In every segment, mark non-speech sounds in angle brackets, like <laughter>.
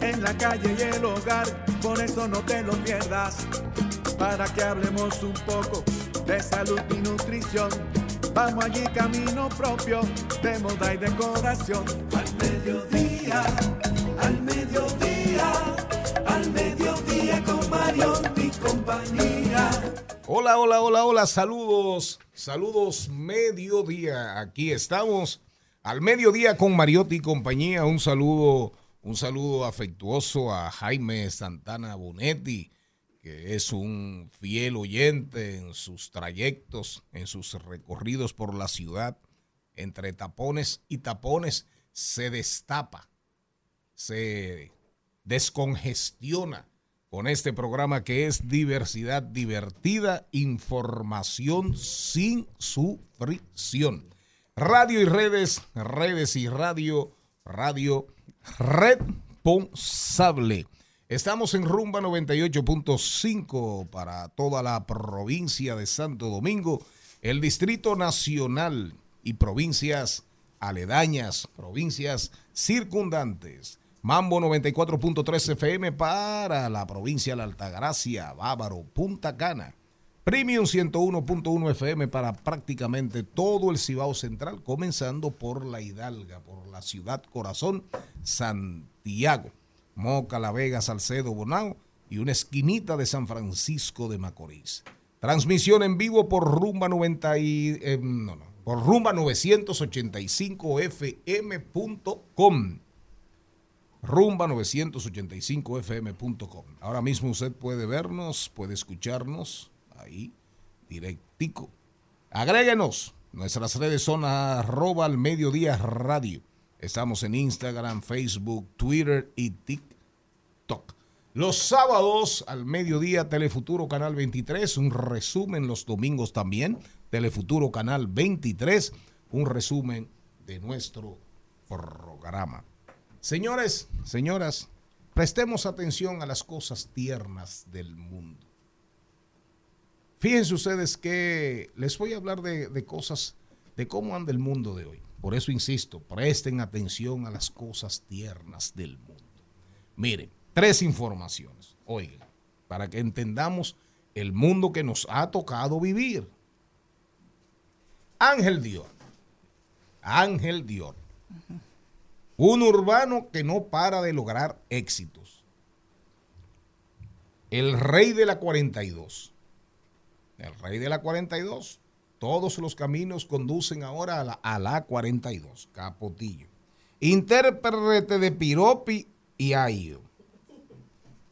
en la calle y el hogar, por eso no te lo pierdas. Para que hablemos un poco de salud y nutrición. Vamos allí camino propio de moda y decoración. Al mediodía, al mediodía, al mediodía con Mario y compañía. Hola, hola, hola, hola, saludos, saludos mediodía. Aquí estamos al mediodía con Mariotti y compañía. Un saludo, un saludo afectuoso a Jaime Santana Bonetti, que es un fiel oyente en sus trayectos, en sus recorridos por la ciudad. Entre tapones y tapones se destapa, se descongestiona con este programa que es diversidad divertida, información sin sufrición. Radio y redes, redes y radio, radio responsable. Estamos en Rumba 98.5 para toda la provincia de Santo Domingo, el Distrito Nacional y provincias aledañas, provincias circundantes. Mambo 94.3 FM para la provincia de la Altagracia, Bávaro, Punta Cana. Premium 101.1 FM para prácticamente todo el Cibao Central, comenzando por la Hidalga, por la ciudad corazón, Santiago, Moca, La Vega, Salcedo, Bonao y una esquinita de San Francisco de Macorís. Transmisión en vivo por Rumba 90 y, eh, no, no, por Rumba 985fm.com rumba985fm.com. Ahora mismo usted puede vernos, puede escucharnos ahí directico. Agréguenos. Nuestras redes son arroba al mediodía radio. Estamos en Instagram, Facebook, Twitter y TikTok. Los sábados al mediodía, Telefuturo Canal 23, un resumen los domingos también, Telefuturo Canal 23, un resumen de nuestro programa. Señores, señoras, prestemos atención a las cosas tiernas del mundo. Fíjense ustedes que les voy a hablar de, cosas, de cómo anda el mundo de hoy. Por eso insisto, presten atención a las cosas tiernas del mundo. Miren, tres informaciones, oigan, para que entendamos el mundo que nos ha tocado vivir. Ángel Dior. Ángel Dior. Un urbano que no para de lograr éxitos. El rey de la 42. El rey de la 42. Todos los caminos conducen ahora a la, a la 42. Capotillo. Intérprete de Piropi y Ayo.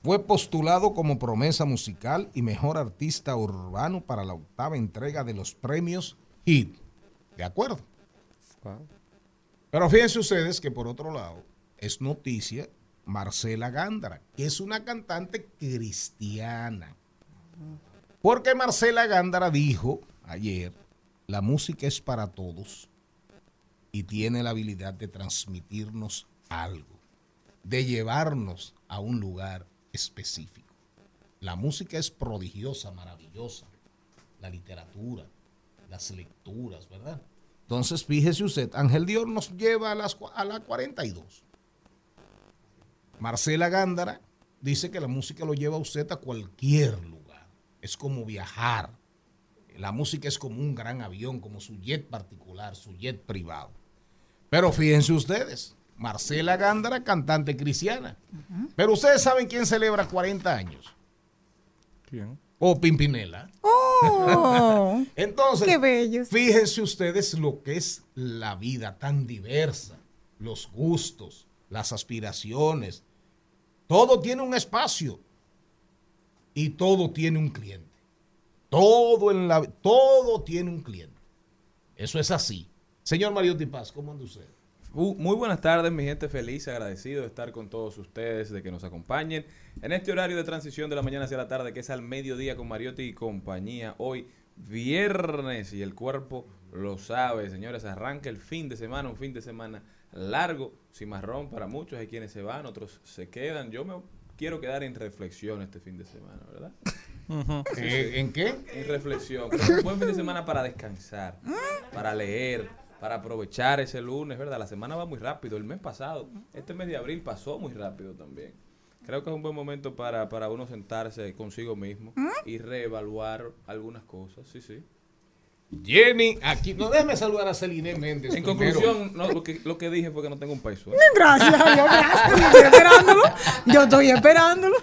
Fue postulado como promesa musical y mejor artista urbano para la octava entrega de los premios HIT. ¿De acuerdo? Wow. Pero fíjense ustedes que por otro lado es noticia Marcela Gándara, que es una cantante cristiana. Porque Marcela Gándara dijo ayer, la música es para todos y tiene la habilidad de transmitirnos algo, de llevarnos a un lugar específico. La música es prodigiosa, maravillosa. La literatura, las lecturas, ¿verdad? Entonces, fíjese usted, Ángel Dior nos lleva a, las, a la 42. Marcela Gándara dice que la música lo lleva a usted a cualquier lugar. Es como viajar. La música es como un gran avión, como su jet particular, su jet privado. Pero fíjense ustedes, Marcela Gándara, cantante cristiana. Pero ustedes saben quién celebra 40 años. ¿Quién? O Pimpinela. Oh, <laughs> Entonces, qué bellos. fíjense ustedes lo que es la vida tan diversa, los gustos, las aspiraciones. Todo tiene un espacio y todo tiene un cliente. Todo en la todo tiene un cliente. Eso es así. Señor Mario Paz, ¿cómo anda usted? Uh, muy buenas tardes, mi gente feliz, agradecido de estar con todos ustedes, de que nos acompañen en este horario de transición de la mañana hacia la tarde, que es al mediodía con Mariotti y compañía. Hoy, viernes, y el cuerpo lo sabe, señores, arranca el fin de semana, un fin de semana largo, cimarrón para muchos, hay quienes se van, otros se quedan. Yo me quiero quedar en reflexión este fin de semana, ¿verdad? Eh, ¿En qué? En reflexión. Pero un buen fin de semana para descansar, para leer, para aprovechar ese lunes, ¿verdad? La semana va muy rápido. El mes pasado, este mes de abril pasó muy rápido también. Creo que es un buen momento para, para uno sentarse consigo mismo y reevaluar algunas cosas. Sí, sí. Jenny, aquí, no déjeme saludar a Celine Méndez. En primero. conclusión, no, lo, que, lo que dije fue que no tengo un peso. ¿eh? Gracias, yo, gracias. Yo estoy esperándolo. Yo estoy esperándolo.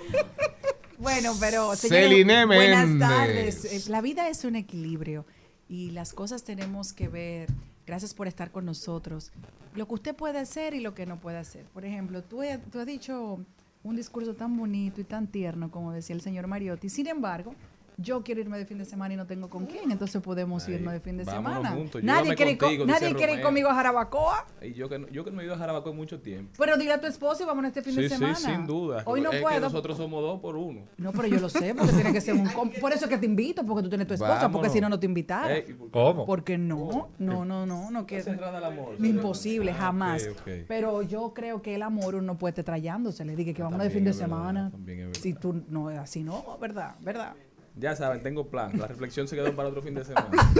Bueno, pero señores, Celine buenas Méndez. tardes. Eh, La vida es un equilibrio y las cosas tenemos que ver. Gracias por estar con nosotros. Lo que usted puede hacer y lo que no puede hacer. Por ejemplo, tú, he- tú has dicho un discurso tan bonito y tan tierno como decía el señor Mariotti. Sin embargo, yo quiero irme de fin de semana y no tengo con quién, entonces podemos Ay, irnos de fin de semana. juntos, Nadie quiere, contigo, nadie quiere ir conmigo a Jarabacoa. Y yo que, no- yo que no he ido a Jarabacoa en mucho tiempo. Pero dile a tu esposo y vámonos este fin Sí, de semana. sí, sin duda. Hoy no es que puedo. nosotros somos dos por uno. No, pero yo lo sé, porque tiene que ser un... Por eso es que te invito, porque tú tienes tu esposa, porque si no, no te invitara. Ey, ¿y por? ¿Cómo? Porque no, no, no, no, no quiero. cerrada al amor? Imposible, jamás. ok, ok. Pero yo creo que el amor uno puede estar trayándose. Le dije que vamos de fin de verdad, semana. también es verdad. Si tú no es así, no, ¿verdad? ¿Verdad? Ya saben, tengo plan. La reflexión se quedó para otro fin de semana. <laughs>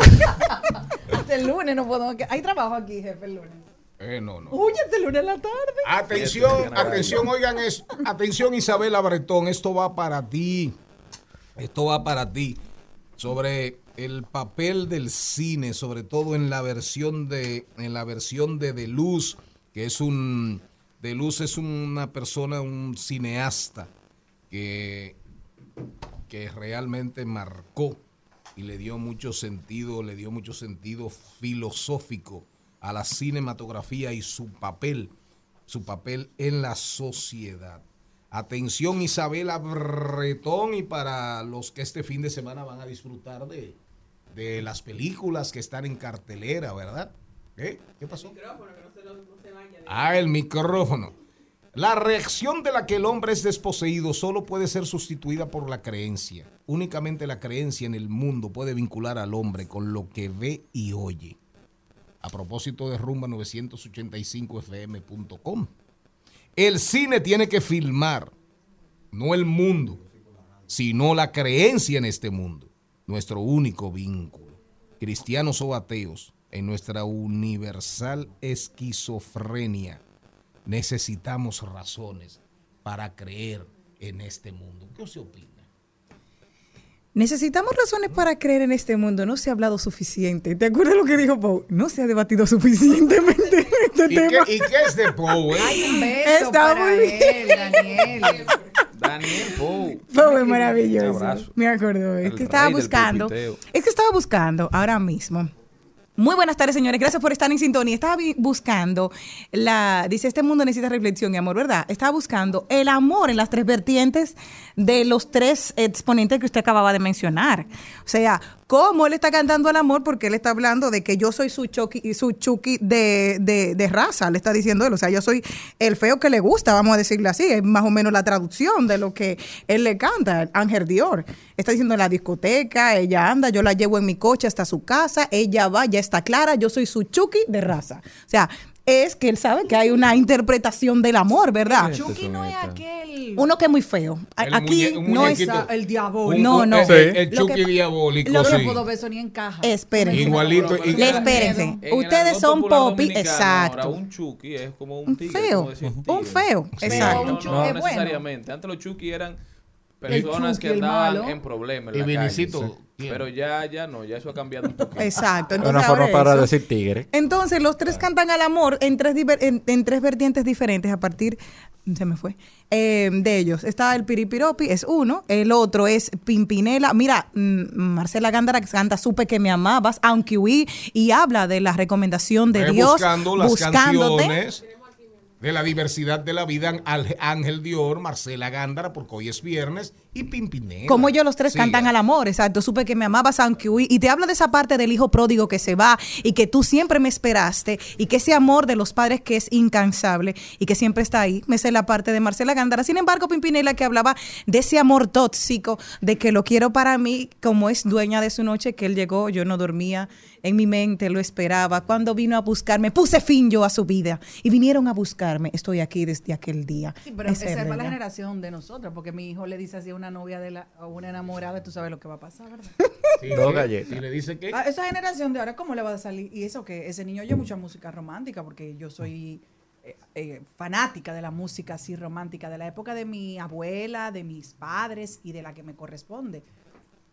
Hasta el lunes no puedo. Hay trabajo aquí, jefe, el lunes. Eh, no, no. Uy, hasta el lunes en la tarde. Atención, atención, oigan eso. Atención, Isabela Bretón, esto va para ti. Esto va para ti. Sobre el papel del cine, sobre todo en la versión de, en la versión de De Luz, que es un, De Luz es una persona, un cineasta que, que realmente marcó y le dio mucho sentido, le dio mucho sentido filosófico a la cinematografía y su papel, su papel en la sociedad. Atención Isabela Bretón y para los que este fin de semana van a disfrutar de, de las películas que están en cartelera, ¿verdad? ¿Eh? ¿Qué pasó? Ah, el micrófono. La reacción de la que el hombre es desposeído solo puede ser sustituida por la creencia. Únicamente la creencia en el mundo puede vincular al hombre con lo que ve y oye. A propósito de rumba 985fm.com. El cine tiene que filmar, no el mundo, sino la creencia en este mundo. Nuestro único vínculo. Cristianos o ateos, en nuestra universal esquizofrenia, necesitamos razones para creer en este mundo. ¿Qué se opina? Necesitamos razones para creer en este mundo. No se ha hablado suficiente. ¿Te acuerdas lo que dijo Pau? No se ha debatido suficientemente <laughs> este ¿Y qué, tema. y qué es de? Hay un beso Está para muy él, Daniel. Daniel Pou. Fue Un maravilloso. Me acuerdo. Es que estaba buscando. Es que estaba buscando ahora mismo. Muy buenas tardes, señores. Gracias por estar en sintonía. Estaba buscando la. Dice: Este mundo necesita reflexión y amor, ¿verdad? Estaba buscando el amor en las tres vertientes de los tres exponentes que usted acababa de mencionar. O sea, cómo él está cantando el amor porque él está hablando de que yo soy su Chucky, su Chucky de, de, de raza, le está diciendo él. O sea, yo soy el feo que le gusta, vamos a decirle así. Es más o menos la traducción de lo que él le canta, Ángel Dior. Está diciendo en la discoteca, ella anda, yo la llevo en mi coche hasta su casa, ella va, ya está clara, yo soy su Chucky de raza. O sea, es que él sabe que hay una interpretación del amor, ¿verdad? Sí. Chucky no es Esta. aquel. Uno que es muy feo. El Aquí muñe- no es... el diablo. Un- No, no. El, Sí. el Lo Chucky que- diabólico, Yo no sí. lo puedo ver, eso ni encaja. Espérense. Igualito. Y- espérense. en el Ustedes son popi, exacto. Ahora un Chucky es como un tigre. feo, como un feo, Sí, exacto. No, Un Chucky no, no bueno. necesariamente. Antes los Chucky eran personas Chucky, que el andaban en problemas. Y En la. Vinicito, Pero ya, ya no, ya eso ha cambiado un poquito. Exacto. Es Entonces, una forma para eso. decir tigre. Entonces, los tres cantan al amor en tres, en, en tres vertientes diferentes a partir, se me fue, eh, de ellos. Está el Piripiropi, es uno. El otro es Pimpinela. Mira, mm, Marcela Gándara que canta Supe que me amabas, aunque huí, y habla de la recomendación de Dios. buscando las buscándote. canciones de la diversidad de la vida Al- Ángel Dior, Marcela Gándara, porque hoy es viernes, y Pimpinela. Como ellos los tres cantan al amor, exacto. Supe que me amabas aunque huí. Y te habla de esa parte del hijo pródigo que se va y que tú siempre me esperaste y que ese amor de los padres que es incansable y que siempre está ahí. Me sé la parte de Marcela Gándara. Sin embargo, Pimpinela que hablaba de ese amor tóxico, de que lo quiero para mí, como es dueña de su noche, que él llegó, yo no dormía, en mi mente lo esperaba. Cuando vino a buscarme, puse fin yo a su vida y vinieron a buscarme. Estoy aquí desde aquel día. Sí, pero esa es para la generación de nosotros, porque mi hijo le dice así a una novia de la, o una enamorada, tú sabes lo que va a pasar, ¿verdad? Sí, galletas. Y le dice que... A esa generación de ahora, ¿cómo le va a salir? Y eso que ese niño oye mucha música romántica, porque yo soy eh, eh, fanática de la música así romántica, de la época de mi abuela, de mis padres y de la que me corresponde.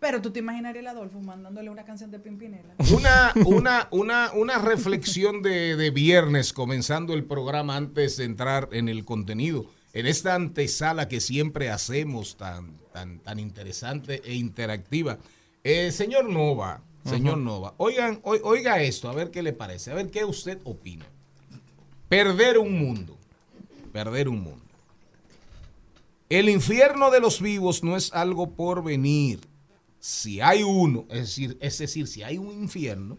Pero tú te imaginarías el Adolfo mandándole una canción de Pimpinela. Una, una, una, una reflexión de, de viernes, comenzando el programa antes de entrar en el contenido. En esta antesala que siempre hacemos, tan, tan, tan interesante e interactiva. Eh, señor Nova, señor Nova, oigan, oi- oiga esto, a ver qué le parece, a ver qué usted opina. Perder un mundo, perder un mundo. El infierno de los vivos no es algo por venir si hay uno, es decir, es decir, si hay un infierno,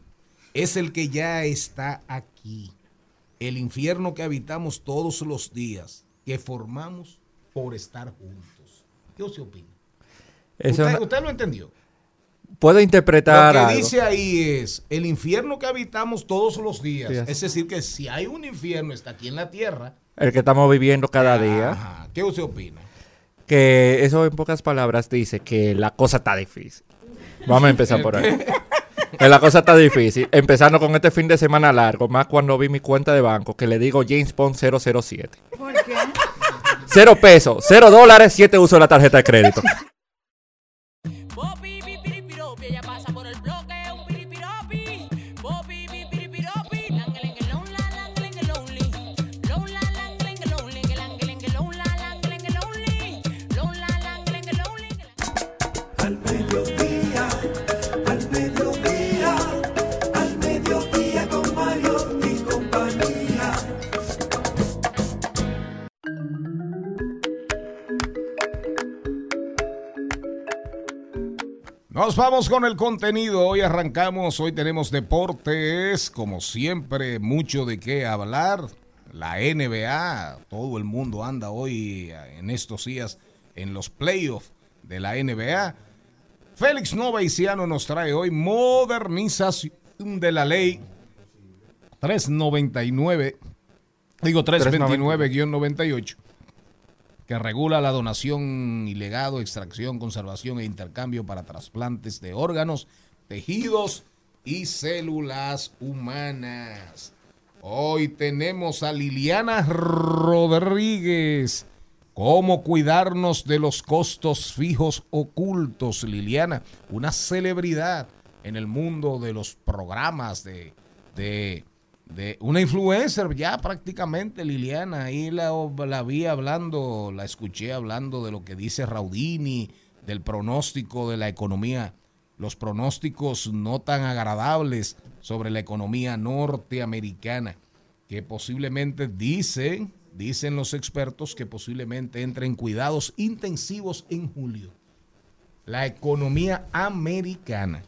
es el que ya está aquí. El infierno que habitamos todos los días, que formamos por estar juntos. ¿Qué usted opina? Eso usted, no- usted lo entendió. puedo interpretar Lo que algo. dice ahí es el infierno que habitamos todos los días. Sí, es decir, que si hay un infierno, está aquí en la tierra. El que estamos viviendo cada día. Ajá. ¿Qué usted opina? Que eso en pocas palabras dice que la cosa está difícil. Vamos a empezar por ahí. Que la cosa está difícil. Empezando con este fin de semana largo, más cuando vi mi cuenta de banco, que le digo James Bond 007. ¿Por qué? Cero pesos, cero dólares, siete uso de la tarjeta de crédito. Vamos con el contenido. Hoy arrancamos, hoy tenemos deportes, como siempre, mucho de qué hablar. La NBA, todo el mundo anda hoy eh, en estos días en los playoffs de la NBA. Félix Novaiciano nos trae hoy modernización de la ley 399, digo 329-98 que regula la donación ilegal, extracción, conservación e intercambio para trasplantes de órganos, tejidos y células humanas. Hoy tenemos a Liliana Rodríguez. ¿Cómo cuidarnos de los costos fijos ocultos? Liliana, una celebridad en el mundo de los programas de, de, de una influencer ya prácticamente, Liliana. Ahí la, la vi hablando, la escuché hablando de lo que dice Raudini, del pronóstico de la economía, los pronósticos no tan agradables sobre la economía norteamericana, que posiblemente dicen, dicen los expertos, que posiblemente entre en cuidados intensivos en julio. La economía americana.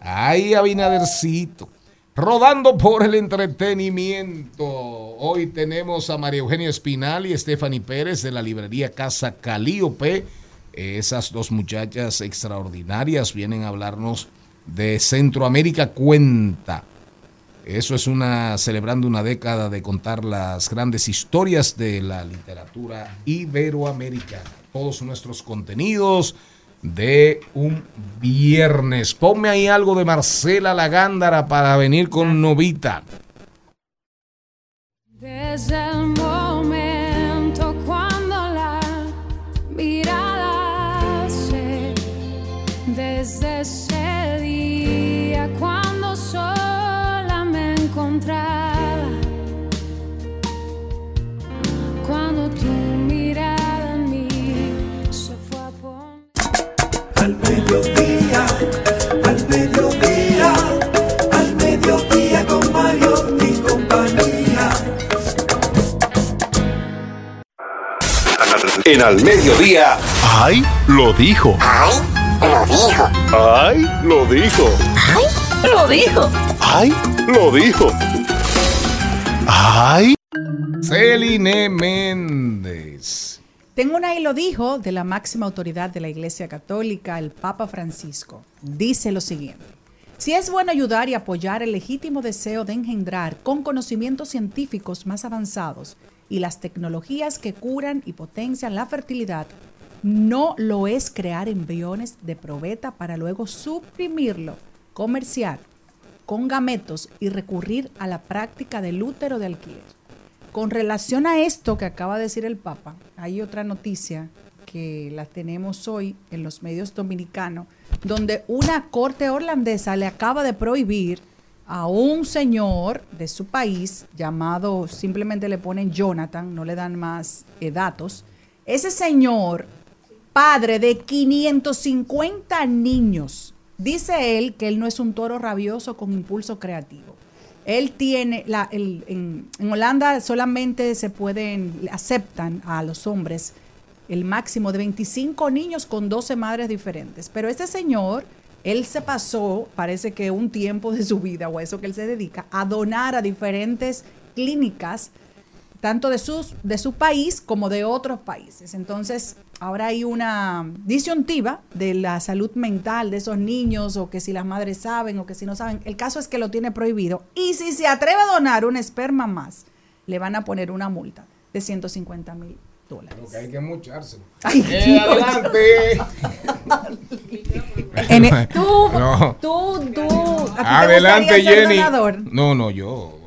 Ay, Abinadercito. Rodando por el entretenimiento. Hoy tenemos a María Eugenia Espinal y Stephanie Pérez de la librería Casa Calíope. Esas dos muchachas extraordinarias vienen a hablarnos de Centroamérica Cuenta. Eso es una celebrando una década de contar las grandes historias de la literatura iberoamericana. Todos nuestros contenidos de un viernes. Ponme ahí algo de Marcela Lagándara para venir con Novita. Desde el momento cuando la mirada se, desde ese día cuando sola me encontraba, mediodía, al mediodía, al mediodía con Mario y compañía. En al mediodía. ¡Ay! Lo dijo. ¡Ay! Lo dijo. ¡Ay! Lo dijo. Lo dijo. ¡Ay! Lo dijo. ¡Ay! Celine Méndez. Tengo una y lo dijo de la máxima autoridad de la Iglesia Católica, el Papa Francisco. Dice lo siguiente. Si es bueno ayudar y apoyar el legítimo deseo de engendrar con conocimientos científicos más avanzados y las tecnologías que curan y potencian la fertilidad, no lo es crear embriones de probeta para luego suprimirlo, comerciar con gametos y recurrir a la práctica del útero de alquiler. Con relación a esto que acaba de decir el Papa, hay otra noticia que la tenemos hoy en los medios dominicanos, donde una corte holandesa le acaba de prohibir a un señor de su país llamado, simplemente le ponen Jonathan, no le dan más eh, datos. Ese señor, padre de 550 niños, dice él que él no es un toro rabioso con impulso creativo. Él tiene, la, el- en, en Holanda solamente se pueden, aceptan a los hombres el máximo de 25 niños con 12 madres diferentes. Pero este señor, él se pasó, parece que un tiempo de su vida, o a eso que él se dedica, a donar a diferentes clínicas, tanto de, sus, de su país como de otros países. Entonces, ahora hay una disyuntiva de la salud mental de esos niños, o que si las madres saben, o que si no saben. El caso es que lo tiene prohibido. Y si se atreve a donar un esperma más, le van a poner una multa de 150 mil dólares. Lo que hay que mochárselo. <laughs> Ay, Eh, adelante. En <laughs> tú, No. tú, tú, ¿a ti te Adelante, Jenny. donador? No, no, yo.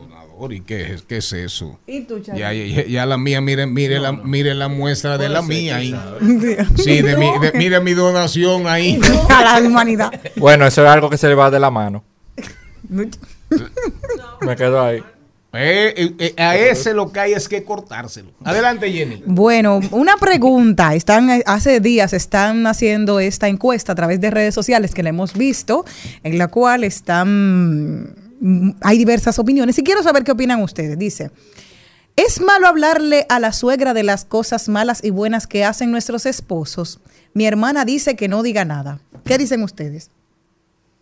¿Y qué es, qué es eso? ¿Y tú? Ya, ya, ya la mía, mire, mire, la, mire la muestra de la mía ahí. <laughs> Sí, de mi, de- <laughs> mire mi donación ahí. <laughs> a la humanidad. Bueno, eso es algo que se le va de la mano. Me quedo ahí. Eh, eh, eh, a ese lo que hay es que cortárselo. Adelante, Jenny. Bueno, una pregunta. Están hace días están haciendo esta encuesta a través de redes sociales que la hemos visto, en la cual están hay diversas opiniones y quiero saber qué opinan ustedes. Dice, ¿es malo hablarle a la suegra de las cosas malas y buenas que hacen nuestros esposos? Mi hermana dice que no diga nada. ¿Qué dicen ustedes?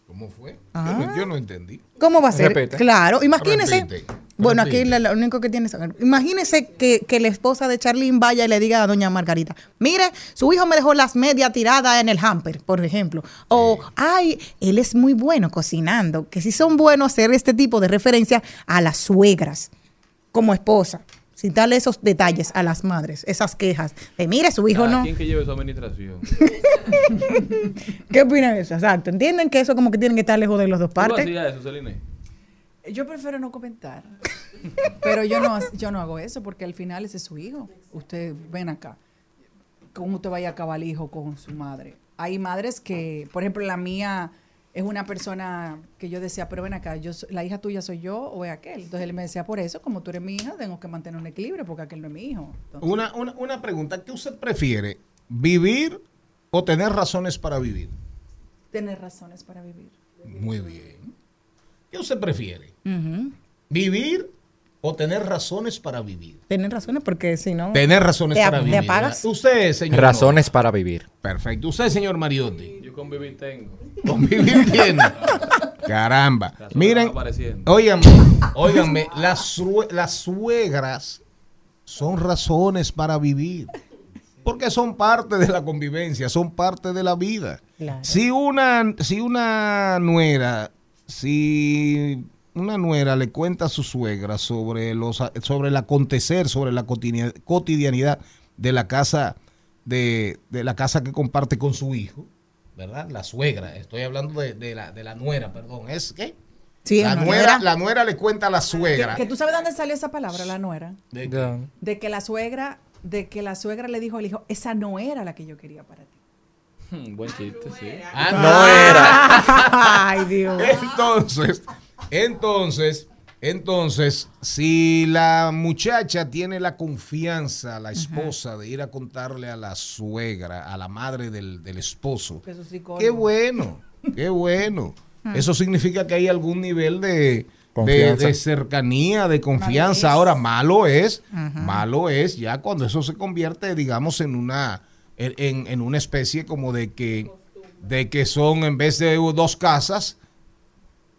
¿Cómo fue? Ah. Yo, no, yo no entendí. ¿Cómo va a ser? Repite. Claro, imagínese. Repite, Bueno, aquí la- lo único que tiene es. Imagínese que, que la esposa de Charlene vaya y le diga a doña Margarita: Mire, su hijo me dejó las medias tiradas en el hamper, por ejemplo. O, ay, él es muy bueno cocinando. Que sí son buenos hacer este tipo de referencia a las suegras como esposa. Sin darle esos detalles a las madres, esas quejas de mire, su hijo Cada no. quien que lleve su administración. <laughs> ¿Qué opinan de eso? Exacto. ¿Entienden que eso como que tienen que estar lejos de las dos ¿Tú partes? hacías eso, Celine? Yo prefiero no comentar. Pero yo no, yo no hago eso porque al final ese es su hijo. Usted ven acá. ¿Cómo usted vaya a acabar el hijo con su madre? Hay madres que, por ejemplo, la mía es una persona que yo decía, pero ven acá, yo, la hija tuya soy yo o es aquel. Entonces él me decía, por eso, como tú eres mi hija, tengo que mantener un equilibrio porque aquel no es mi hijo. Entonces, Una, una, una pregunta. ¿Qué usted prefiere? ¿Vivir o tener razones para vivir? tener razones para vivir. Muy bien. ¿Qué usted prefiere? ¿Vivir o tener razones para vivir? Tienen razones porque si no. Tener razones Te para ap- te vivir. apagas. ¿verdad? Usted, señor. Razones para vivir. Perfecto. Usted, señor Mariotti. Yo convivir tengo. Convivir tiene. Caramba. Miren, óiganme, óiganme, las, sue- las suegras son razones para vivir. Porque son parte de la convivencia, son parte de la vida. Claro. Si una, si una nuera, si una nuera le cuenta a su suegra sobre los sobre el acontecer, sobre la cotidia- cotidianidad de la casa de, de la casa que comparte con su hijo, ¿verdad? La suegra, estoy hablando de, de la, de la nuera, perdón, ¿es qué? Sí, la nuera, nuera. la nuera le cuenta a la suegra. que tú sabes dónde salió esa palabra, la nuera. de-. De que la suegra, de que la suegra le dijo al hijo, esa no era la que yo quería para ti. <laughs> Buen chiste, sí. Ah, No era. <laughs> Ay, Dios. Entonces, entonces, entonces, si la muchacha tiene la confianza, la esposa, de ir a contarle a la suegra, a la madre del, del esposo, qué bueno, qué bueno. Eso significa que hay algún nivel de, de, de cercanía, de confianza. Ahora, malo es, malo es ya cuando eso se convierte, digamos, en una, en, en- una especie como de que, de que son en vez de dos casas,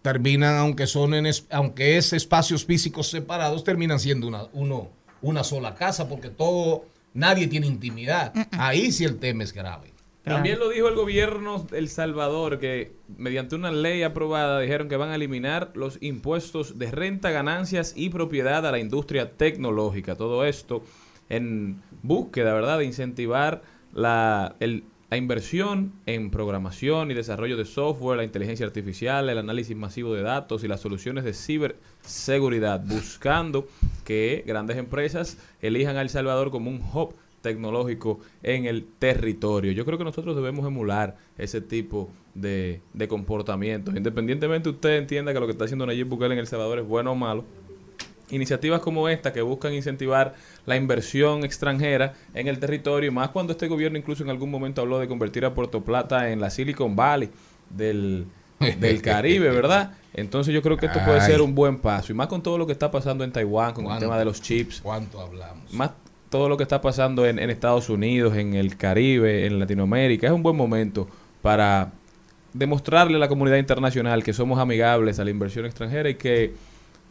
terminan, aunque son en es- aunque es espacios físicos separados, terminan siendo una, uno, una sola casa, porque todo, nadie tiene intimidad. Ahí sí el tema es grave. También lo dijo el gobierno de El Salvador, que mediante una ley aprobada dijeron que van a eliminar los impuestos de renta, ganancias y propiedad a la industria tecnológica. Todo esto en búsqueda, ¿verdad?, de incentivar la, el- la inversión en programación y desarrollo de software, la inteligencia artificial, el análisis masivo de datos y las soluciones de ciberseguridad, buscando que grandes empresas elijan a El Salvador como un hub tecnológico en el territorio. Yo creo que nosotros debemos emular ese tipo de, de comportamientos. Independientemente usted entienda que lo que está haciendo Nayib Bukele en El Salvador es bueno o malo, iniciativas como esta que buscan incentivar la inversión extranjera en el territorio, más cuando este gobierno incluso en algún momento habló de convertir a Puerto Plata en la Silicon Valley del, <laughs> del Caribe, ¿verdad? Entonces yo creo que esto puede ser un buen paso, y más con todo lo que está pasando en Taiwán, con el tema de los chips, ¿Cuánto hablamos? más todo lo que está pasando en, en Estados Unidos, en el Caribe, en Latinoamérica, es un buen momento para demostrarle a la comunidad internacional que somos amigables a la inversión extranjera y que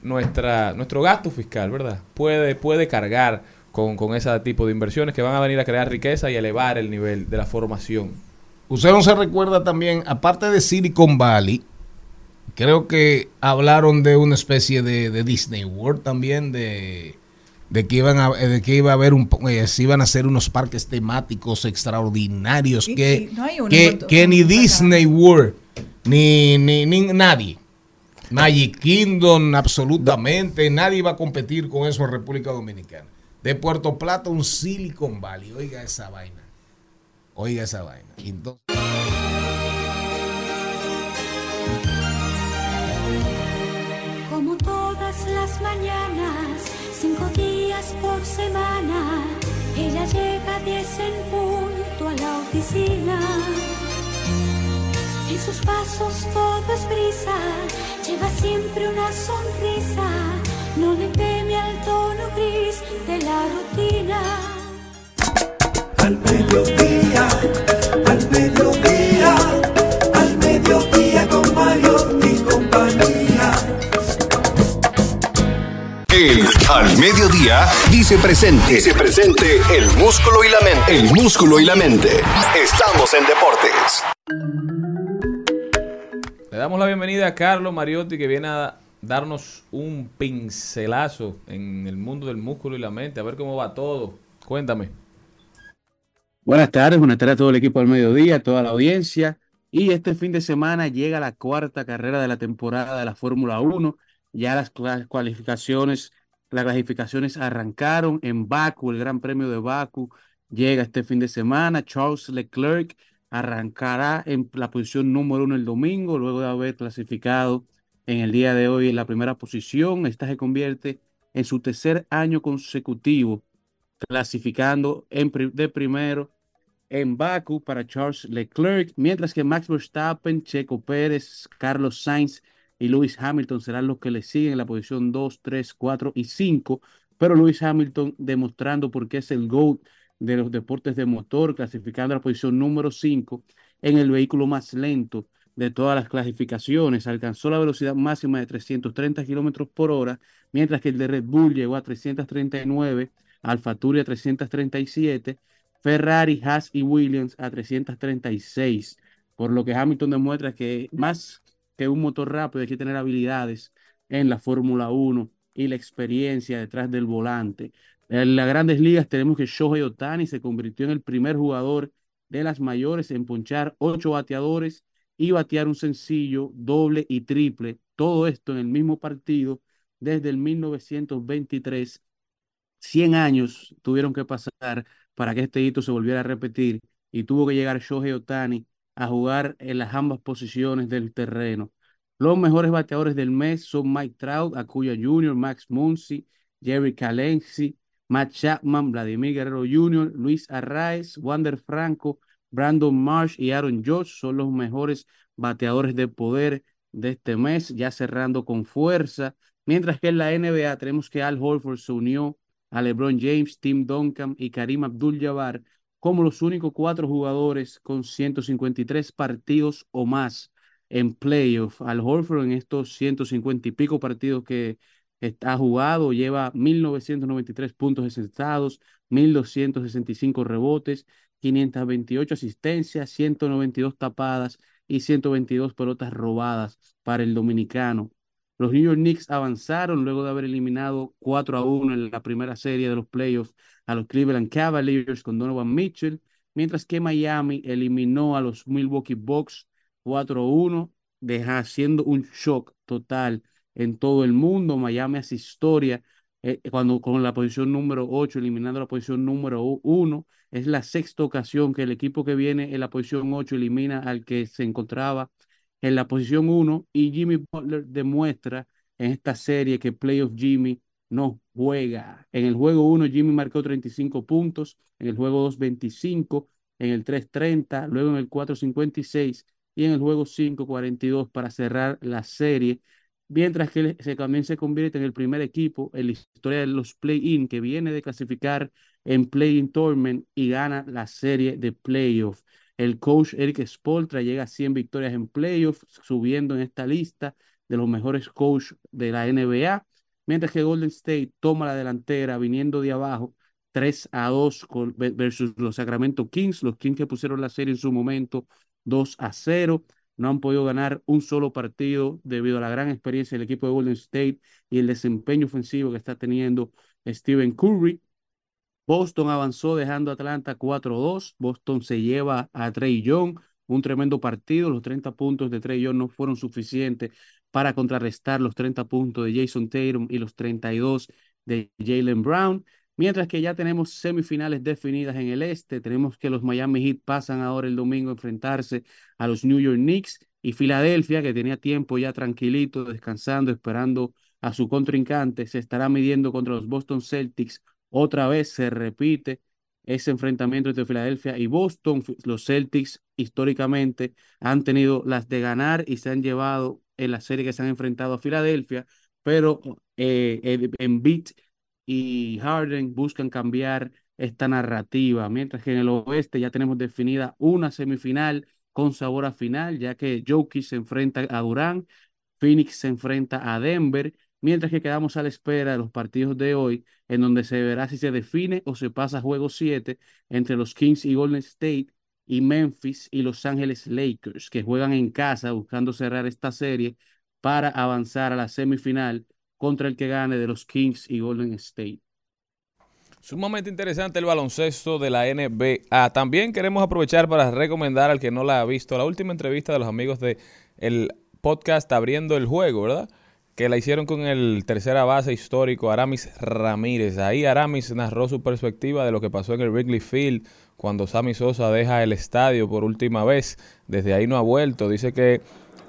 nuestra nuestro gasto fiscal, ¿verdad? Puede puede cargar con, con ese tipo de inversiones que van a venir a crear riqueza y elevar el nivel de la formación. Usted no se recuerda también, aparte de Silicon Valley, creo que hablaron de una especie de, de Disney World también, de, de que iban a, de que iba a haber un, eh, se iban a hacer unos parques temáticos extraordinarios Y- que, y no que, que ni Disney World ni, ni, ni nadie. Magic Kingdom, absolutamente, nadie iba a competir con eso en República Dominicana. De Puerto Plata, un Silicon Valley, oiga esa vaina. Oiga esa vaina. Entonces, Como todas las mañanas, cinco días por semana, ella llega a 10 en punto a la oficina. Sus pasos todo es brisa, lleva siempre una sonrisa, no le teme al tono gris de la rutina. Al mediodía, al mediodía, al mediodía con Mario y compañía. El al mediodía dice presente. Dice presente el músculo y la mente. El músculo y la mente. Estamos en deportes. Le damos la bienvenida a Carlos Mariotti que viene a darnos un pincelazo en el mundo del músculo y la mente, a ver cómo va todo. Cuéntame. Buenas tardes, buenas tardes a todo el equipo del mediodía, a toda la audiencia. Y este fin de semana llega la cuarta carrera de la temporada de la Fórmula 1. Ya las cualificaciones, las clasificaciones arrancaron en Baku, el Gran Premio de Baku llega este fin de semana. Charles Leclerc arrancará en la posición número uno el domingo, luego de haber clasificado en el día de hoy en la primera posición. Esta se convierte en su tercer año consecutivo clasificando en de primero en Baku para Charles Leclerc, mientras que Max Verstappen, Checo Pérez, Carlos Sainz y Lewis Hamilton serán los que le siguen en la posición 2, 3, 4 y 5, pero Lewis Hamilton demostrando por qué es el GOAT de los deportes de motor, clasificando la posición número 5 en el vehículo más lento de todas las clasificaciones. Alcanzó la velocidad máxima de 330 kilómetros por hora, mientras que el de Red Bull llegó a 339, AlphaTauri a 337, Ferrari, Haas y Williams a 336, por lo que Hamilton demuestra que más que un motor rápido hay que tener habilidades en la Fórmula 1 y la experiencia detrás del volante. En las grandes ligas tenemos que Shohei Otani se convirtió en el primer jugador de las mayores en ponchar ocho bateadores y batear un sencillo, doble y triple. Todo esto en el mismo partido desde el 1923 100 años tuvieron que pasar para que este hito se volviera a repetir y tuvo que llegar Shohei Otani a jugar en las ambas posiciones del terreno. Los mejores bateadores del mes son Mike Trout, Acuña Jr., Max Muncy, Jerry Calenzi, Matt Chapman, Vladimir Guerrero Jr., Luis Arraez, Wander Franco, Brandon Marsh y Aaron George son los mejores bateadores de poder de este mes, ya cerrando con fuerza. Mientras que en la NBA tenemos que Al Horford se unió a LeBron James, Tim Duncan y Karim Abdul-Jabbar como los únicos cuatro jugadores con 153 partidos o más en playoff. Al Horford en estos 150 y pico partidos que ha jugado lleva 1993 puntos encestados, 1265 rebotes, 528 asistencias, 192 tapadas y 122 pelotas robadas para el dominicano. Los New York Knicks avanzaron luego de haber eliminado 4 a 1 en la primera serie de los playoffs a los Cleveland Cavaliers con Donovan Mitchell, mientras que Miami eliminó a los Milwaukee Bucks 4 a 1, deja haciendo un shock total en todo el mundo. Miami hace historia eh, cuando con la posición número 8 eliminando la posición número 1. Es la sexta ocasión que el equipo que viene en la posición 8 elimina al que se encontraba en la posición 1 y Jimmy Butler demuestra en esta serie que Playoff Jimmy no juega. En el juego 1 Jimmy marcó 35 puntos, en el juego 2 25, en el 3 30, luego en el 4 56 y en el juego 5 42 para cerrar la serie, mientras que él se, también se convierte en el primer equipo en la historia de los play-in que viene de clasificar en play-in tournament y gana la serie de playoff. El coach Eric Spoltra llega a 100 victorias en playoffs, subiendo en esta lista de los mejores coaches de la NBA, mientras que Golden State toma la delantera viniendo de abajo 3 a 2 con, versus los Sacramento Kings, los Kings que pusieron la serie en su momento 2 a 0. No han podido ganar un solo partido debido a la gran experiencia del equipo de Golden State y el desempeño ofensivo que está teniendo Stephen Curry. Boston avanzó dejando a Atlanta 4-2. Boston se lleva a Trey Young, un tremendo partido. Los 30 puntos de Trey Young no fueron suficientes para contrarrestar los 30 puntos de Jason Tatum y los 32 de Jalen Brown. Mientras que ya tenemos semifinales definidas en el este, tenemos que los Miami Heat pasan ahora el domingo a enfrentarse a los New York Knicks y Filadelfia, que tenía tiempo ya tranquilito, descansando, esperando a su contrincante, se estará midiendo contra los Boston Celtics otra vez se repite ese enfrentamiento entre Filadelfia y Boston. Los Celtics históricamente han tenido las de ganar y se han llevado en la serie que se han enfrentado a Filadelfia, pero eh, Embiid y Harden buscan cambiar esta narrativa, mientras que en el oeste ya tenemos definida una semifinal con sabor a final, ya que Jokic se enfrenta a Durán, Phoenix se enfrenta a Denver mientras que quedamos a la espera de los partidos de hoy, en donde se verá si se define o se pasa a juego 7 entre los Kings y Golden State y Memphis y Los Ángeles Lakers, que juegan en casa buscando cerrar esta serie para avanzar a la semifinal contra el que gane de los Kings y Golden State. Sumamente interesante el baloncesto de la NBA. También queremos aprovechar para recomendar al que no la ha visto la última entrevista de los amigos de el podcast Abriendo el Juego, ¿verdad? que la hicieron con el tercera base histórico Aramis Ramírez. Ahí Aramis narró su perspectiva de lo que pasó en el Wrigley Field cuando Sammy Sosa deja el estadio por última vez. Desde ahí no ha vuelto. Dice que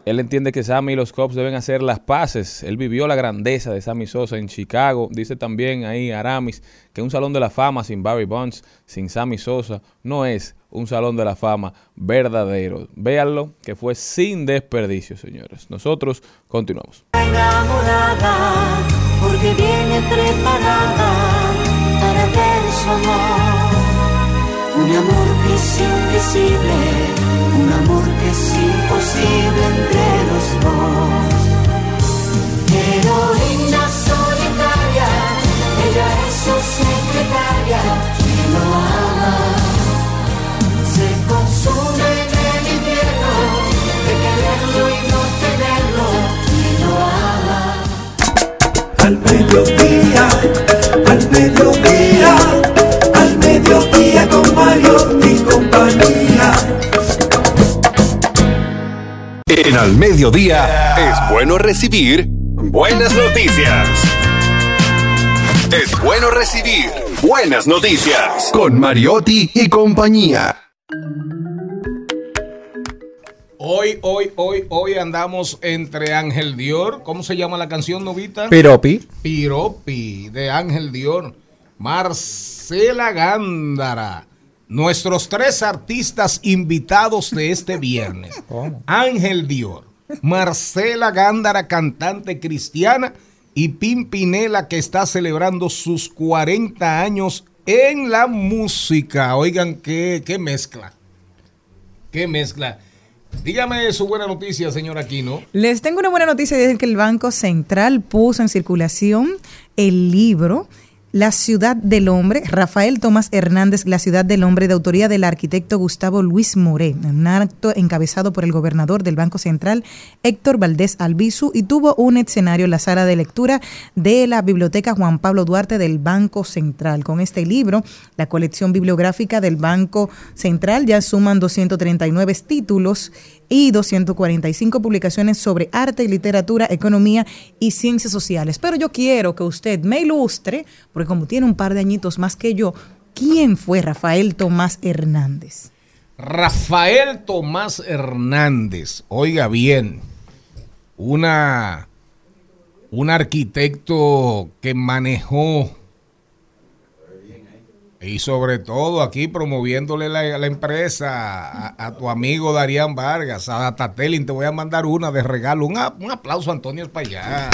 él entiende que Sammy y los Cubs deben hacer las paces. Él vivió la grandeza de Sammy Sosa en Chicago. Dice también ahí Aramis que un salón de la fama sin Barry Bonds, sin Sammy Sosa, no es un salón de la fama verdadero. Véanlo, que fue sin desperdicio, señores. Nosotros continuamos. enamorada porque viene preparada para ver su amor. Un amor que es invisible, un amor imposible entre los dos. Heroína solitaria, ella es su secretaria y lo ama. Se consume en el infierno de quererlo y no tenerlo y lo ama. mediodía, al mediodía, al mediodía con Mario y compañía. En al mediodía es bueno recibir buenas noticias. Es bueno recibir buenas noticias con Mariotti y compañía. Hoy, hoy, hoy, hoy andamos entre Ángel Dior. ¿Cómo se llama la canción, Novita? Piropi. Piropi, de Ángel Dior. Marcela Gándara. Nuestros tres artistas invitados de este viernes. <laughs> Ángel Dior, Marcela Gándara, cantante cristiana, y Pimpinela, que está celebrando sus 40 años en la música. Oigan, qué, qué mezcla. Qué mezcla. Dígame su buena noticia, señor Aquino. Les tengo una buena noticia, es que el Banco Central puso en circulación el libro La ciudad del hombre, Rafael Tomás Hernández, La ciudad del hombre, de autoría del arquitecto Gustavo Luis Moré, un acto encabezado por el gobernador del Banco Central, Héctor Valdés Albizu, y tuvo un escenario en la sala de lectura de la Biblioteca Juan Pablo Duarte del Banco Central. Con este libro, la colección bibliográfica del Banco Central ya suman 239 títulos y 245 publicaciones sobre arte y literatura, economía y ciencias sociales. Pero yo quiero que usted me ilustre, porque como tiene un par de añitos más que yo, ¿quién fue Rafael Tomás Hernández? Rafael Tomás Hernández, oiga bien, una, un arquitecto que manejó y sobre todo aquí promoviéndole la, la empresa a, a tu amigo Darían Vargas, a Datatelin, te voy a mandar una de regalo. Un, a- un aplauso Antonio para allá.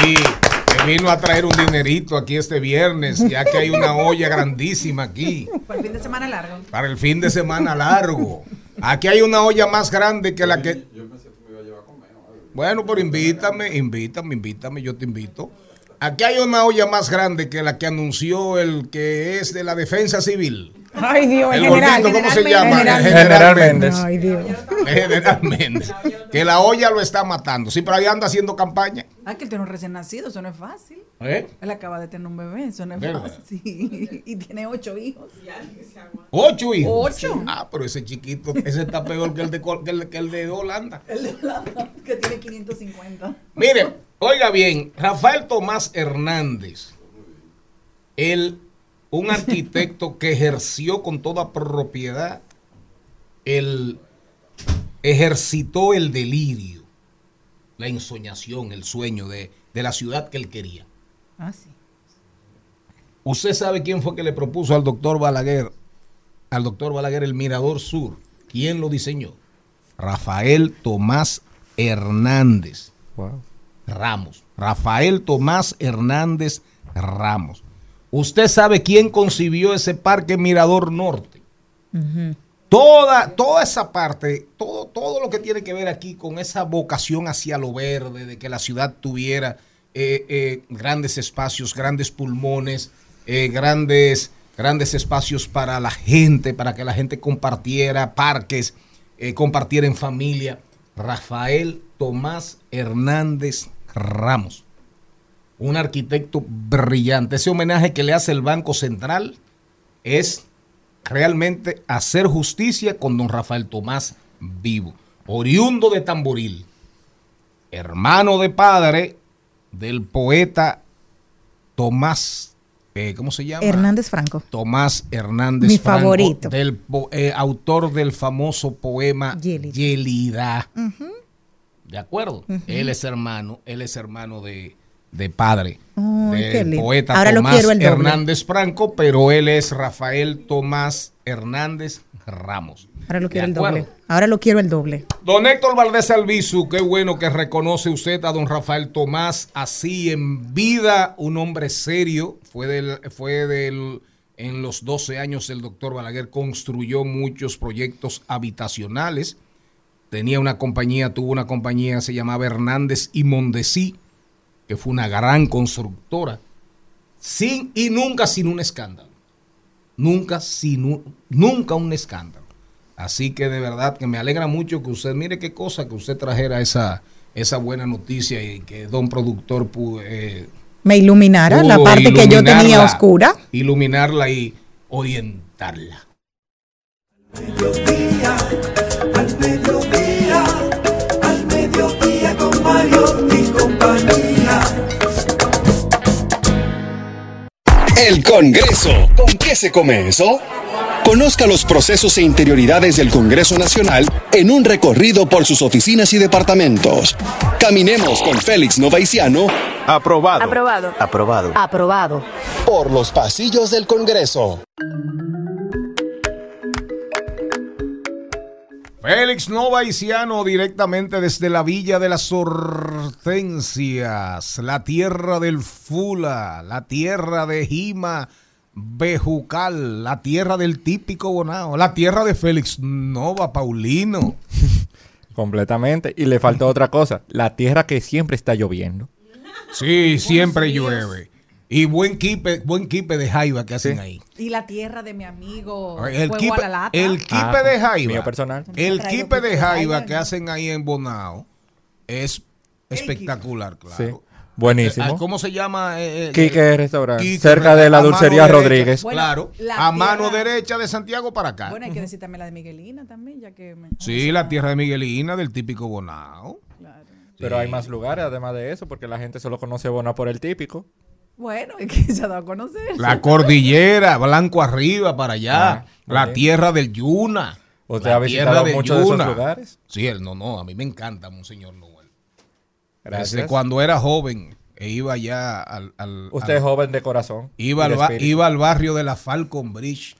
Ahí, que vino a traer un dinerito aquí este viernes, ya que hay una olla grandísima aquí Por el fin de semana largo. para el fin de semana largo. Aquí hay una olla más grande que la que. Bueno, pero invítame, invítame, invítame, yo te invito. Aquí hay una olla más grande que la que anunció el que es de la defensa civil. Ay, Dios, El gordito, ¿cómo se llama? General Méndez. Ay, Dios. General Méndez. Que la olla lo está matando. Sí, pero ahí anda haciendo campaña. Ah, que él tiene un recién nacido, eso no es fácil. ¿Eh? Él acaba de tener un bebé, eso no es ¿Verdad? fácil. <laughs> Y tiene ocho hijos. Ocho hijos. Ocho. Ah, pero ese chiquito, ese está peor que el de, que el, que el de Holanda. El de Holanda, que tiene 550. Mire, oiga bien, Rafael Tomás Hernández, él, un arquitecto que ejerció con toda propiedad, el, ejercitó el delirio, la ensoñación, el sueño de, de la ciudad que él quería. Ah, sí. ¿Usted sabe quién fue que le propuso al doctor Balaguer, al doctor Balaguer el Mirador Sur? ¿Quién lo diseñó? Rafael Tomás Hernández. Wow. Ramos. Rafael Tomás Hernández Ramos. ¿Usted sabe quién concibió ese parque Mirador Norte? Toda, toda esa parte, todo, todo lo que tiene que ver aquí con esa vocación hacia lo verde, de que la ciudad tuviera eh, eh, grandes espacios, grandes pulmones, eh, grandes, grandes espacios para la gente, para que la gente compartiera parques, compartiera en familia. Rafael Tomás Hernández Ramos, un arquitecto brillante. Ese homenaje que le hace el Banco Central es realmente hacer justicia con don Rafael Tomás vivo, oriundo de Tamboril, hermano de padre del poeta Tomás, eh, ¿cómo se llama? Hernández Franco. Tomás Hernández Mi Franco, favorito. del eh, autor del famoso poema. Ujú. ¿De acuerdo? Él es hermano, él es hermano de, de padre del lindo. poeta Ahora lo Tomás doble. Hernández Franco, pero él es Rafael Tomás Hernández Ramos. Ahora lo ¿De quiero el doble. Ahora lo quiero el doble. Don Héctor Valdés Albizu, qué bueno que reconoce usted a don Rafael Tomás así en vida, un hombre serio. Fue del, fue del, en los 12 años el doctor Balaguer construyó muchos proyectos habitacionales. Tenía una compañía, tuvo una compañía, se llamaba Hernández y Mondesí, que fue una gran constructora, sin y nunca sin un escándalo. Nunca sin un, nunca un escándalo. Así que de verdad que me alegra mucho que usted, mire qué cosa que usted trajera esa, esa buena noticia y que don productor pu- eh, Me iluminara la parte que yo tenía oscura. Iluminarla y orientarla. Mediodía, al mediodía, al mediodía con Mario y compañía. El Congreso. ¿Con qué se come eso? Conozca los procesos e interioridades del Congreso Nacional en un recorrido por sus oficinas y departamentos. Caminemos con Félix Novaiciano. Aprobado. Aprobado. Aprobado. Aprobado. Por los pasillos del Congreso. Félix Novaiciano directamente desde la Villa de las Hortensias, la tierra del Fula, la tierra de Jima Bejucal, la tierra del típico Bonao, la tierra de Félix Nova Paulino. <laughs> Completamente. Y le faltó otra cosa. La tierra que siempre está lloviendo. Sí, siempre llueve. Y buen kipe, buen kipe de jaiba que hacen ahí. Y la tierra de mi amigo El Fuego kipe, a la lata. el kipe Ah, de jaiba. mío personal. El kipe de jaiba que hacen ahí en Bonao es espectacular, claro. Sí. Buenísimo. Eh, ¿Cómo se llama? Eh, eh, Quique Restaurante. Quique cerca de la dulcería derecha, Rodríguez. Bueno, claro. la a mano tierra- derecha de Santiago para acá. Bueno, hay que decir también la de Miguelina también, ya que... me- sí, la tierra de Miguelina, del típico Bonao. Pero Sí. hay más lugares además de eso, porque la gente solo conoce Bona por el típico. Bueno, es que se ha dado a conocer. La cordillera, blanco arriba para allá. Ah, la bien. tierra del Yuna. ¿Usted La ha visitado muchos de esos lugares? Sí, él no, no, a mí me encanta Monseñor Noel. Gracias. Desde cuando era joven e iba ya al... al- Usted es joven de corazón. Iba al, iba al barrio de la Falcon Bridge.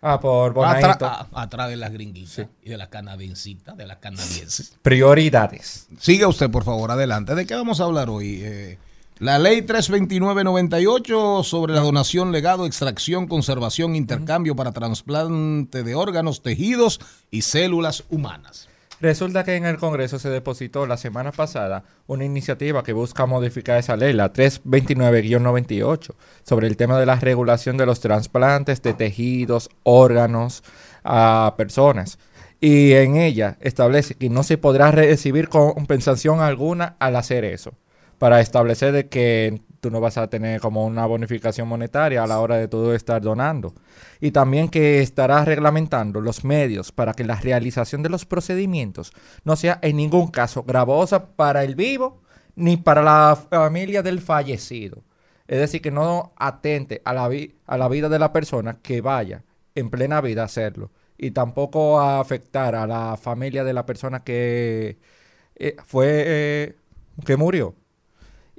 Ah, por Atra- atrás de las gringuitas y de las canadiensitas, de las canadienses. Prioridades. Siga usted, por favor, adelante. ¿De qué vamos a hablar hoy? Eh, la ley 329-98 sobre la donación, legado, extracción, conservación, intercambio para trasplante de órganos, tejidos y células humanas. Resulta que en el Congreso se depositó la semana pasada una iniciativa que busca modificar esa ley, la 329-98, sobre el tema de la regulación de los trasplantes de tejidos, órganos a personas. Y en ella establece que no se podrá recibir compensación alguna al hacer eso, para establecer de que tú no vas a tener como una bonificación monetaria a la hora de todo estar donando. Y también que estará reglamentando los medios para que la realización de los procedimientos no sea en ningún caso gravosa para el vivo ni para la familia del fallecido. Es decir, que no atente a la, vida de la persona que vaya en plena vida a hacerlo. Y tampoco a afectar a la familia de la persona que eh, fue eh, que murió.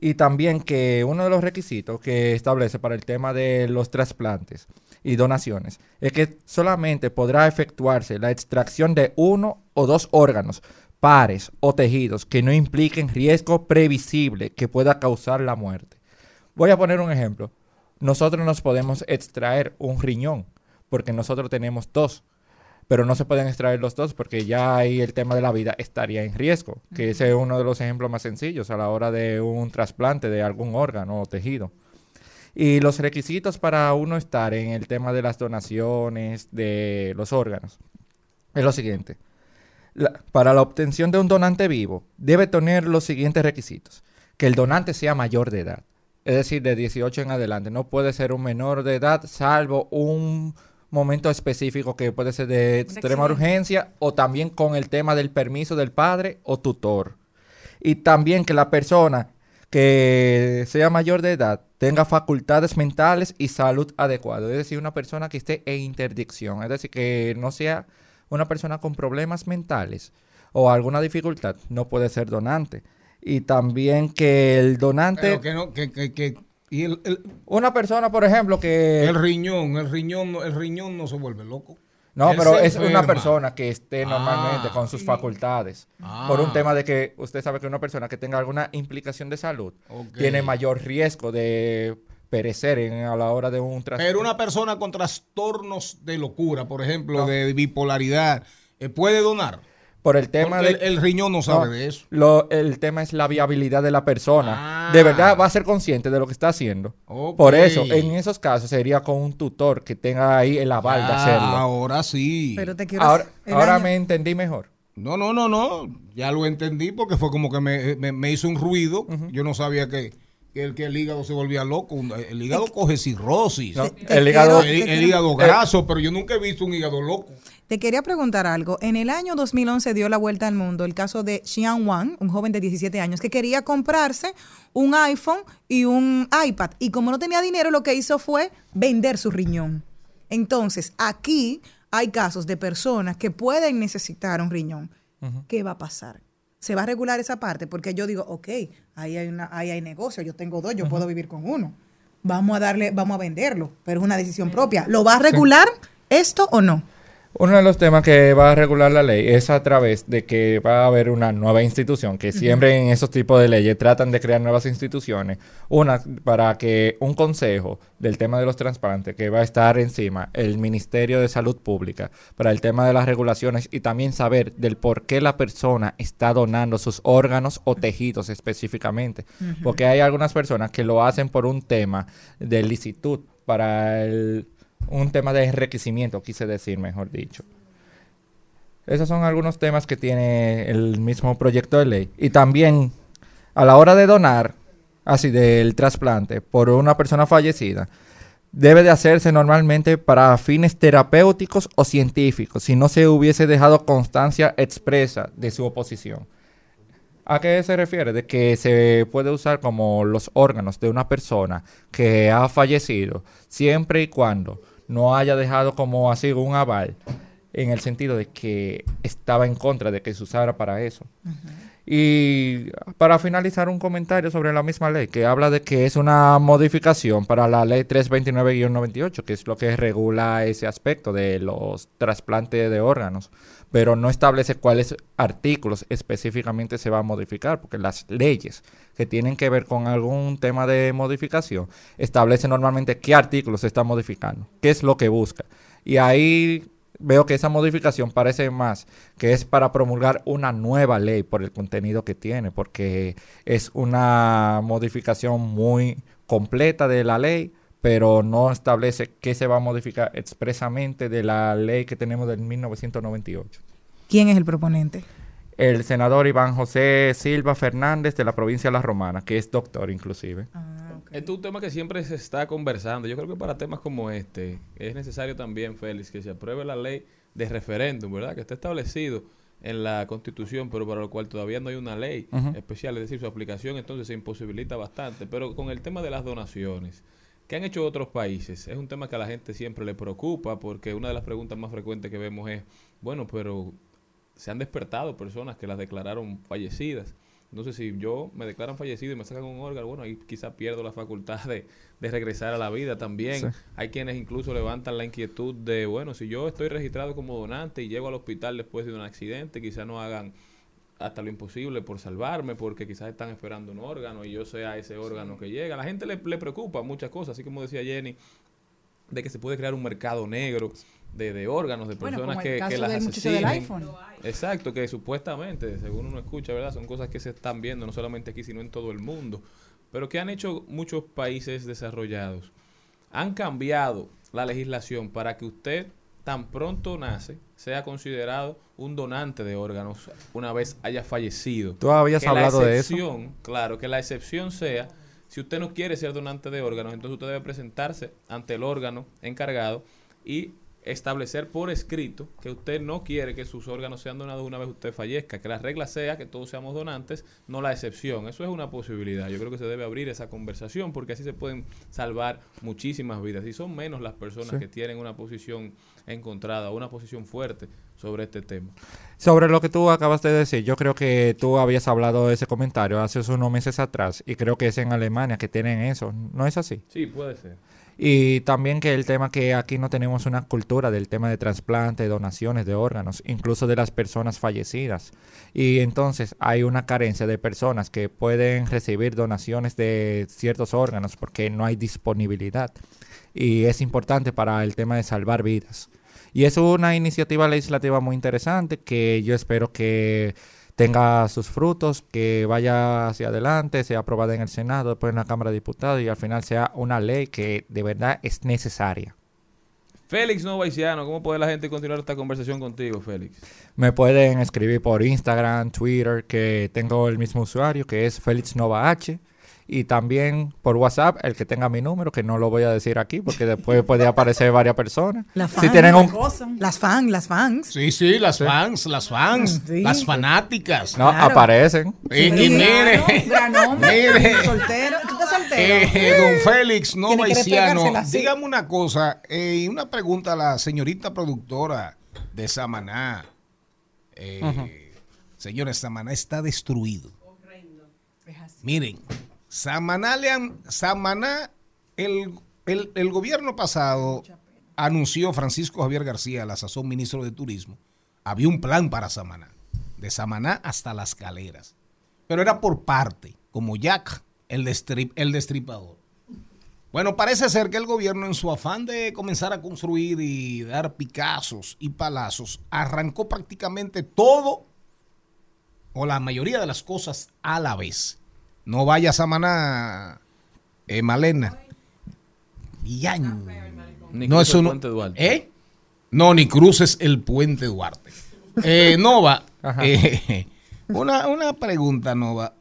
Y también que uno de los requisitos que establece para el tema de los trasplantes y donaciones es que solamente podrá efectuarse la extracción de uno o dos órganos, pares o tejidos que no impliquen riesgo previsible que pueda causar la muerte. Voy a poner un ejemplo. Nosotros nos podemos extraer un riñón porque nosotros tenemos dos pero no se pueden extraer los dos porque ya ahí el tema de la vida estaría en riesgo, que ese es uno de los ejemplos más sencillos a la hora de un trasplante de algún órgano o tejido. Y los requisitos para uno estar en el tema de las donaciones de los órganos es lo siguiente. La- para la obtención de un donante vivo debe tener los siguientes requisitos. Que el donante sea mayor de edad, es decir, de 18 en adelante. No puede ser un menor de edad salvo un momento específico que puede ser de extrema urgencia o también con el tema del permiso del padre o tutor. Y también que la persona que sea mayor de edad tenga facultades mentales y salud adecuada. Es decir, una persona que esté en interdicción. Es decir, que no sea una persona con problemas mentales o alguna dificultad. No puede ser donante. Y también que el donante... Pero que no, que, que, que- y el, el- Una persona, por ejemplo, que... el riñón, el riñón, no- el riñón no se vuelve loco. No, Él pero es una persona que esté normalmente Ah. con sus facultades. Ah. Por un tema de que usted sabe que una persona que tenga alguna implicación de salud tiene mayor riesgo de perecer en- a la hora de un trasplante. Pero una persona con trastornos de locura, por ejemplo, de bipolaridad, eh, puede donar. Por el tema Porque de... el, el riñón no sabe No, de eso. lo- el tema es la viabilidad de la persona. Ah. De verdad va a ser consciente de lo que está haciendo. Por eso, en esos casos sería con un tutor que tenga ahí el aval de Ah, hacerlo. Ahora sí. Pero te quiero Ahora, ahora me entendí mejor. No, no, no, no. Ya lo entendí porque fue como que me, me- me hizo un ruido. Yo no sabía que el, que el hígado se volvía loco. Un- El hígado coge cirrosis. No, el hígado- El, el hígado graso, pero yo nunca he visto un hígado loco. Te quería preguntar algo. En el año 2011 dio la vuelta al mundo el caso de Xian Wang, un joven de 17 años que quería comprarse un iPhone y un iPad. Y como no tenía dinero, lo que hizo fue vender su riñón. Entonces, aquí hay casos de personas que pueden necesitar un riñón. ¿Qué va a pasar? ¿Se va a regular esa parte? Porque yo digo, ok, ahí hay, una, ahí hay negocio, yo tengo dos, yo puedo vivir con uno. Vamos a darle, vamos a venderlo, pero es una decisión propia. ¿Lo va a regular esto o no? Uno de los temas que va a regular la ley es a través de que va a haber una nueva institución, que siempre en esos tipos de leyes tratan de crear nuevas instituciones. Una, para que un consejo del tema de los trasplantes, que va a estar encima el Ministerio de Salud Pública, para el tema de las regulaciones y también saber del por qué la persona está donando sus órganos o tejidos específicamente. Porque hay algunas personas que lo hacen por un tema de licitud, para el un tema de enriquecimiento, quise decir, mejor dicho. Esos son algunos temas que tiene el mismo proyecto de ley. Y también, a la hora de donar, así del trasplante, por una persona fallecida, debe de hacerse normalmente para fines terapéuticos o científicos, si no se hubiese dejado constancia expresa de su oposición. ¿A qué se refiere? De que se puede usar como los órganos de una persona que ha fallecido siempre y cuando no haya dejado como así un aval en el sentido de que estaba en contra de que se usara para eso. Y para finalizar un comentario sobre la misma ley, que habla de que es una modificación para la ley 329-98, que es lo que regula ese aspecto de los trasplantes de órganos, pero no establece cuáles artículos específicamente se va a modificar, porque las leyes que tienen que ver con algún tema de modificación establecen normalmente qué artículos se está modificando, qué es lo que busca. Y ahí veo que esa modificación parece más que es para promulgar una nueva ley por el contenido que tiene, porque es una modificación muy completa de la ley, pero no establece qué se va a modificar expresamente de la ley que tenemos del 1998. ¿Quién es el proponente? El senador Iván José Silva Fernández de la provincia de La Romana, que es doctor inclusive. Este es un tema que siempre se está conversando. Yo creo que para temas como este es necesario también, Félix, que se apruebe la ley de referéndum, ¿verdad? Que está establecido en la Constitución, pero para lo cual todavía no hay una ley especial, es decir, su aplicación entonces se imposibilita bastante. Pero con el tema de las donaciones, que han hecho otros países? Es un tema que a la gente siempre le preocupa porque una de las preguntas más frecuentes que vemos es, bueno, pero se han despertado personas que las declararon fallecidas. Entonces, si yo me declaran fallecido y me sacan un órgano, bueno, ahí quizá pierdo la facultad de, de regresar a la vida también. Sí. Hay quienes incluso levantan la inquietud de, bueno, si yo estoy registrado como donante y llego al hospital después de un accidente, quizá no hagan hasta lo imposible por salvarme, porque quizás están esperando un órgano y yo sea ese órgano que llega. A la gente le, le preocupa muchas cosas, así como decía Jenny, de que se puede crear un mercado negro de, de órganos, de Bueno, personas como el que, caso que las del iPhone. Exacto, que supuestamente, según uno escucha, ¿verdad? Son cosas que se están viendo no solamente aquí, sino en todo el mundo. Pero que han hecho muchos países desarrollados. Han cambiado la legislación para que usted tan pronto nace sea considerado un donante de órganos una vez haya fallecido. Tú habías Que la hablado de eso. excepción, Claro, que la excepción sea, si usted no quiere ser donante de órganos, entonces usted debe presentarse ante el órgano encargado y establecer por escrito que usted no quiere que sus órganos sean donados una vez usted fallezca, que la regla sea que todos seamos donantes, no la excepción. Eso es una posibilidad. Yo creo que se debe abrir esa conversación porque así se pueden salvar muchísimas vidas. Y son menos las personas Sí. que tienen una posición encontrada, una posición fuerte sobre este tema. Sobre lo que tú acabas de decir, yo creo que tú habías hablado de ese comentario hace unos meses atrás y creo que es en Alemania que tienen eso, ¿no es así? Sí, puede ser. Y también que el tema que aquí no tenemos una cultura del tema de trasplante, donaciones de órganos, incluso de las personas fallecidas. Y entonces hay una carencia de personas que pueden recibir donaciones de ciertos órganos porque no hay disponibilidad. Y es importante para el tema de salvar vidas. Y es una iniciativa legislativa muy interesante que yo espero que tenga sus frutos, que vaya hacia adelante, sea aprobada en el Senado, después en la Cámara de Diputados y al final sea una ley que de verdad es necesaria. Félix Novaisiano, ¿cómo puede la gente continuar esta conversación contigo, Félix? Me pueden escribir por Instagram, Twitter, que tengo el mismo usuario, que es Félix Nova H. Y también por WhatsApp, el que tenga mi número, que no lo voy a decir aquí porque después puede aparecer varias personas. La si fan, tienen un... Las fans, las fans. Sí, sí, las fans, las fans, Sí. las fanáticas. No, Claro. aparecen. Y, y mire, gran hombre, mire, soltero. ¿Tú estás soltero? eh, don Félix despegársela así. dígame una cosa, eh, y una pregunta a la señorita productora de Samaná. Eh, Señores, Samaná está destruido. Miren, Samaná, el, el- el gobierno pasado anunció Francisco Javier García, la sazón ministro de Turismo, había un plan para Samaná, de Samaná hasta las caleras, pero era por parte, como Jack, el, destrip- el destripador. Bueno, parece ser que el gobierno en su afán de comenzar a construir y dar picazos y palazos, arrancó prácticamente todo o la mayoría de las cosas a la vez. No vayas a Maná, eh, Malena. Yan. Ni No es el uno- puente Duarte. ¿Eh? No, ni cruces el puente Duarte. Eh, Nova, eh, <laughs> una, una pregunta, Nova.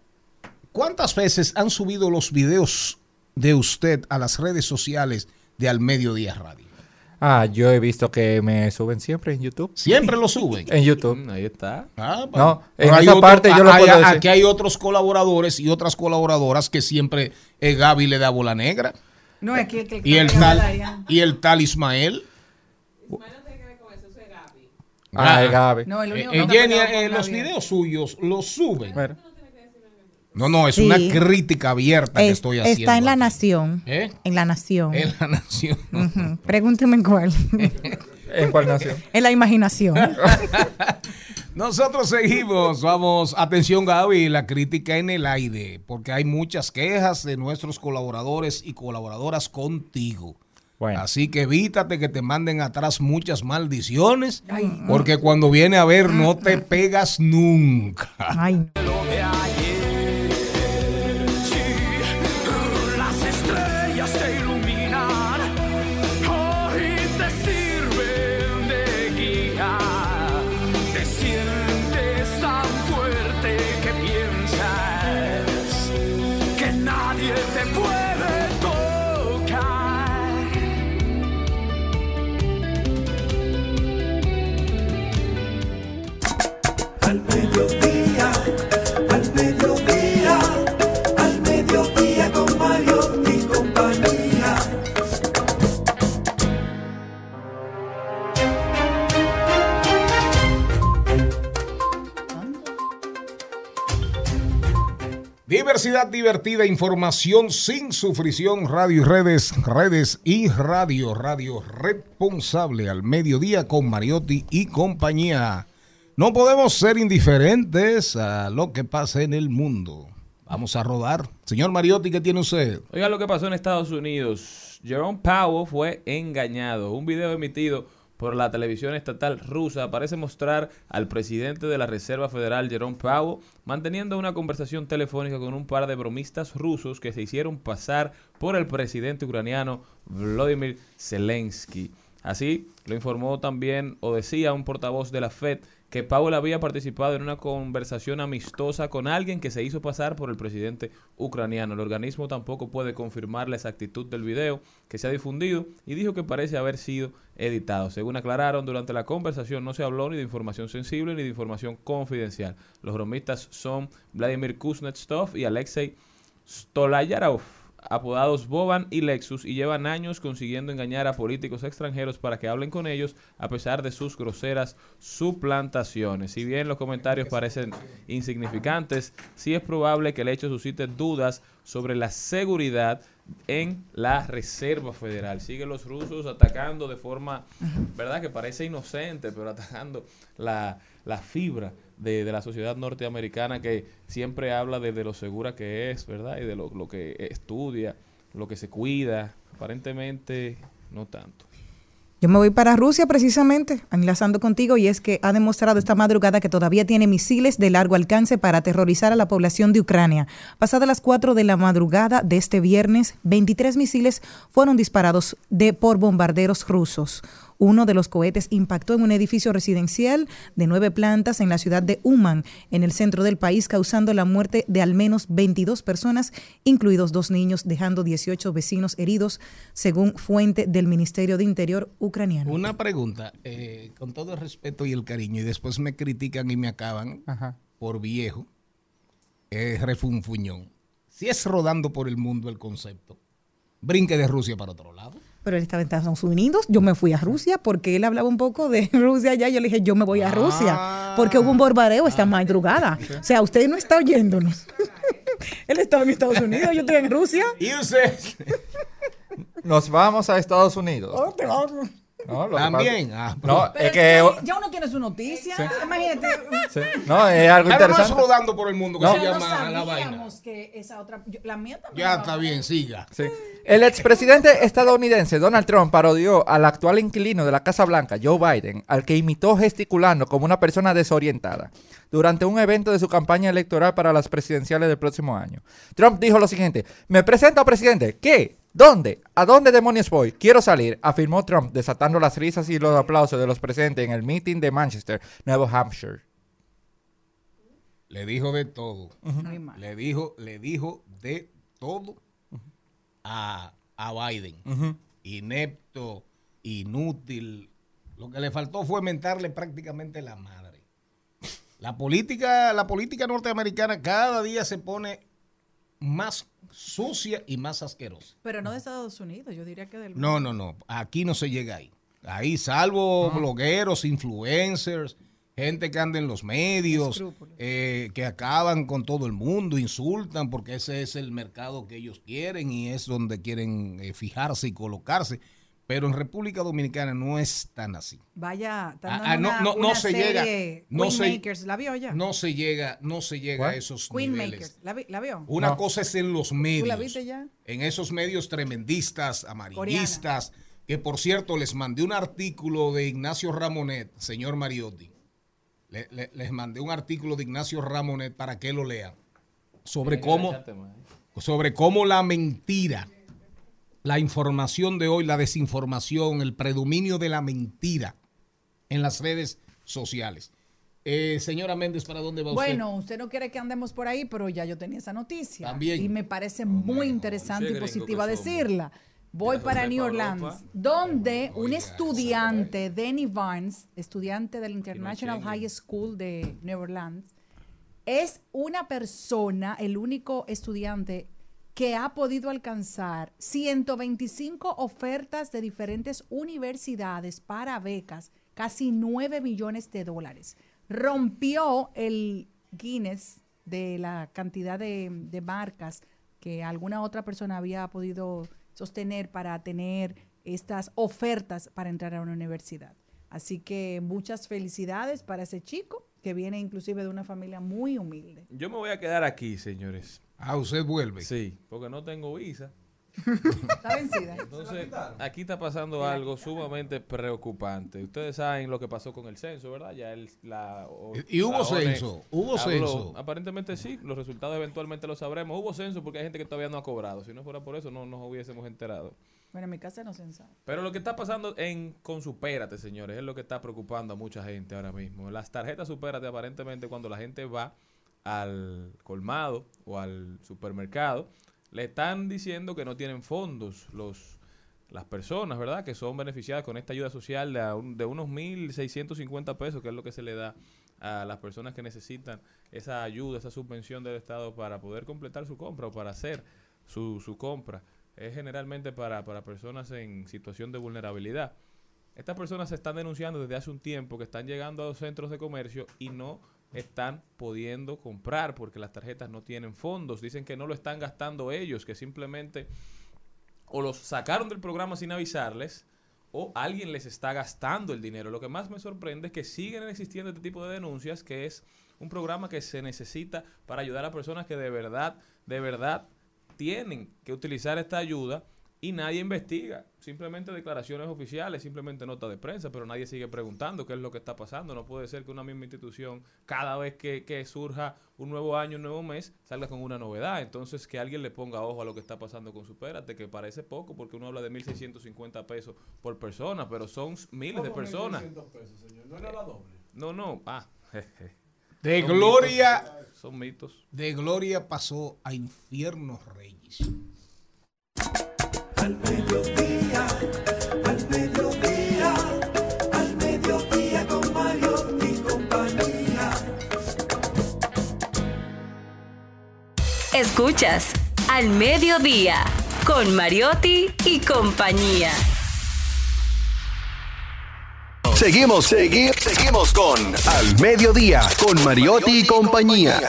¿Cuántas veces han subido los videos de usted a las redes sociales de Al Mediodía Radio? Ah, yo he visto que me suben siempre en YouTube. Siempre lo <laughs> suben. En YouTube. Mm, Ahí está. Ah, No, Pero en esa otro- parte yo lo hay- puedo decir. Aquí hay otros colaboradores y otras colaboradoras que siempre eh, Gaby le da bola negra. No, es que, que Y el que tal, y el tal Ismael. Ah, Ah, es Gaby. No, el Eh, único eh, que Jenny, eh, con los Gaby. videos suyos los suben. Mira. No, no, es Sí. una crítica abierta que Es- estoy haciendo. está en la aquí. nación. ¿Eh? En la nación. En la nación. Pregúnteme en cuál. <laughs> ¿En cuál nación? en la imaginación. <laughs> Nosotros seguimos, vamos, atención Gaby, la crítica en el aire, porque hay muchas quejas de nuestros colaboradores y colaboradoras contigo. Bueno. Así que evítate que te manden atrás muchas maldiciones, porque cuando viene a ver no te pegas nunca. Ay, Diversidad divertida, información sin sufrición, radio y redes, redes y radio, radio responsable al mediodía con Mariotti y compañía. No podemos ser indiferentes a lo que pasa en el mundo. Vamos a rodar. Señor Mariotti, ¿qué tiene usted? Oiga lo que pasó en Estados Unidos. Jerome Powell fue engañado. Un video emitido por la televisión estatal rusa parece mostrar al presidente de la Reserva Federal, Jerome Powell, manteniendo una conversación telefónica con un par de bromistas rusos que se hicieron pasar por el presidente ucraniano Vladimir Zelensky. Así lo informó también o decía un portavoz de la Fed que Powell había participado en una conversación amistosa con alguien que se hizo pasar por el presidente ucraniano. El organismo tampoco puede confirmar la exactitud del video que se ha difundido y dijo que parece haber sido editado. Según aclararon, durante la conversación no se habló ni de información sensible ni de información confidencial. Los bromistas son Vladimir Kuznetsov y Alexei Stolayarov apodados Boban y Lexus y llevan años consiguiendo engañar a políticos extranjeros para que hablen con ellos a pesar de sus groseras suplantaciones. Si bien los comentarios parecen insignificantes, sí es probable que el hecho suscite dudas sobre la seguridad en la Reserva Federal. Siguen los rusos atacando de forma, ¿verdad? Que parece inocente, pero atacando la, la fibra de, de la sociedad norteamericana que siempre habla de, lo segura que es, ¿verdad? Y de lo, lo que estudia, lo que se cuida. Aparentemente, no tanto. Yo me voy para Rusia precisamente, enlazando contigo, y es que ha demostrado esta madrugada que todavía tiene misiles de largo alcance para aterrorizar a la población de Ucrania. Pasadas las 4 de la madrugada de este viernes, 23 misiles fueron disparados de, por bombarderos rusos. Uno de los cohetes impactó en un edificio residencial de nueve plantas en la ciudad de Uman, en el centro del país, causando la muerte de al menos 22 personas, incluidos dos niños, dejando 18 vecinos heridos, según fuente del Ministerio de Interior ucraniano. Una pregunta, eh, con todo el respeto y el cariño, y después me critican y me acaban por viejo, es refunfuñón. Si es rodando por el mundo el concepto, brinque de Rusia para otro lado. Pero él estaba en Estados Unidos, yo me fui a Rusia porque él hablaba un poco de <laughs> Rusia allá. Yo le dije, yo me voy a Rusia porque hubo un bombardeo esta madrugada. O sea, usted no está oyéndonos. <laughs> él estaba en Estados Unidos, yo estoy en Rusia. ¿Y usted? <laughs> Nos vamos a Estados Unidos. Oh, te vamos. No, lo que También. pasa- Ah, no, Pero es que... ya uno tiene su noticia. Imagínate. sí, no, es algo interesante. rodando por el mundo que No. se no llama la vaina. sabíamos que esa otra. yo- la mía también. Ya está bien, siga. Sí. El expresidente estadounidense Donald Trump parodió al actual inquilino de la Casa Blanca, Joe Biden, al que imitó gesticulando como una persona desorientada durante un evento de su campaña electoral para las presidenciales del próximo año. Trump dijo lo siguiente, me presento presidente, ¿qué? ¿Dónde? ¿A dónde demonios voy? Quiero salir, afirmó Trump, desatando las risas y los aplausos de los presentes en el meeting de Manchester, Nuevo Hampshire. Le dijo de todo. Muy mal. Le dijo, le dijo de todo a, a Biden. Inepto, inútil. Lo que le faltó fue mentarle prácticamente la madre. La política, la política norteamericana cada día se pone más sucia y más asquerosa. Pero no de Estados Unidos, yo diría que del No, no, no. Aquí no se llega ahí. Ahí, salvo blogueros, influencers, gente que anda en los medios, eh, que acaban con todo el mundo, insultan, porque ese es el mercado que ellos quieren y es donde quieren eh, fijarse y colocarse. Pero en República Dominicana no es tan así. Vaya, Ah, ah, no, una- no, no una se serie, llega. No se, Queenmakers, ¿la vio ya? no se llega, no se llega a esos Queenmakers, niveles. ¿la, vi- la vio? Una No. cosa es en los ¿Tú medios. la viste ya? en esos medios tremendistas, amarillistas, que por cierto les mandé un artículo de Ignacio Ramonet, señor Mariotti. Le- le- les mandé un artículo de Ignacio Ramonet para que lo lean. Sobre cómo, sobre cómo la mentira, la información de hoy, la desinformación, el predominio de la mentira en las redes sociales. Eh, señora Méndez, ¿para dónde va usted? Bueno, usted no quiere que andemos por ahí, pero ya yo tenía esa noticia. También. Y me parece muy interesante y positiva decirla. Voy para New Orleans, donde un estudiante, Danny Barnes, estudiante del International. High School de New Orleans, es una persona, el único estudiante que ha podido alcanzar 125 ofertas de diferentes universidades para becas, casi 9 millones de dólares. Rompió el Guinness de la cantidad de, de marcas que alguna otra persona había podido sostener para tener estas ofertas para entrar a una universidad. Así que muchas felicidades para ese chico que viene inclusive de una familia muy humilde. Yo me voy a quedar aquí, señores. Ah, usted vuelve. Sí, porque no tengo visa. Está vencida. <laughs> Entonces, aquí está pasando algo sumamente preocupante. Ustedes saben lo que pasó con el censo, ¿verdad? Ya el, la, o- Y hubo la ONE censo, hubo habló. censo. Aparentemente sí, los resultados eventualmente los sabremos. Hubo censo porque hay gente que todavía no ha cobrado. Si no fuera por eso, no nos hubiésemos enterado. Bueno, en mi casa no se ensaya. Pero lo que está pasando en con Supérate, señores, es lo que está preocupando a mucha gente ahora mismo. Las tarjetas Supérate, aparentemente, cuando la gente va al colmado o al supermercado, le están diciendo que no tienen fondos los las personas, ¿verdad? Que son beneficiadas con esta ayuda social de, un- de unos 1.650 pesos, que es lo que se le da a las personas que necesitan esa ayuda, esa subvención del Estado para poder completar su compra o para hacer su, su compra. Es generalmente para, para personas en situación de vulnerabilidad. Estas personas se están denunciando desde hace un tiempo que están llegando a los centros de comercio y no están pudiendo comprar porque las tarjetas no tienen fondos. Dicen que no lo están gastando ellos, que simplemente o los sacaron del programa sin avisarles o alguien les está gastando el dinero. Lo que más me sorprende es que siguen existiendo este tipo de denuncias, que es un programa que se necesita para ayudar a personas que de verdad, de verdad tienen que utilizar esta ayuda y nadie investiga. Simplemente declaraciones oficiales, simplemente nota de prensa, pero nadie sigue preguntando qué es lo que está pasando. No puede ser que una misma institución, cada vez que, que surja un nuevo año, un nuevo mes, salga con una novedad. Entonces, que alguien le ponga ojo a lo que está pasando con Supérate, que parece poco, porque uno habla de 1.650 pesos por persona, pero son miles de personas. ¿No era la doble? No, no, ah, jeje. De Son gloria, mitos, son mitos. de gloria pasó a infiernos reyes. Al mediodía, al mediodía, al mediodía con Mario y compañía. Escuchas Al Mediodía con Mariotti y compañía. Seguimos, segui- seguimos con Al Mediodía, con Mariotti y compañía.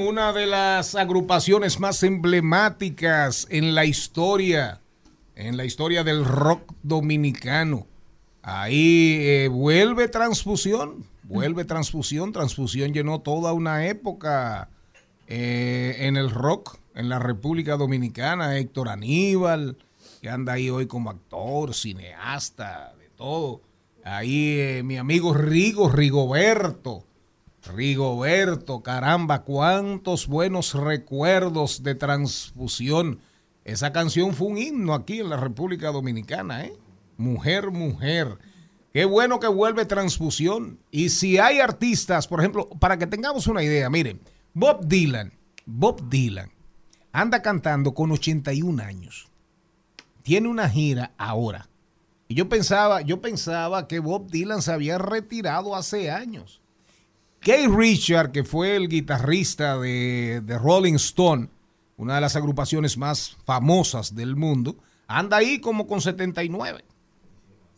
Una de las agrupaciones más emblemáticas en la historia, en la historia del rock dominicano. Ahí eh, vuelve Transfusión, vuelve Transfusión. Transfusión llenó toda una época eh, en el rock en la República Dominicana. Héctor Aníbal, que anda ahí hoy como actor, cineasta, de todo. Ahí eh, mi amigo Rigo, Rigoberto. Rigoberto, caramba, cuántos buenos recuerdos de transfusión. Esa canción fue un himno aquí en la República Dominicana, ¿eh? Mujer, mujer. Qué bueno que vuelve transfusión. Y si hay artistas, por ejemplo, para que tengamos una idea, miren, Bob Dylan, Bob Dylan anda cantando con 81 años. Tiene una gira ahora. Y yo pensaba, yo pensaba que Bob Dylan se había retirado hace años. Keith Richard, que fue el guitarrista de, de Rolling Stone, una de las agrupaciones más famosas del mundo, anda ahí como con 79.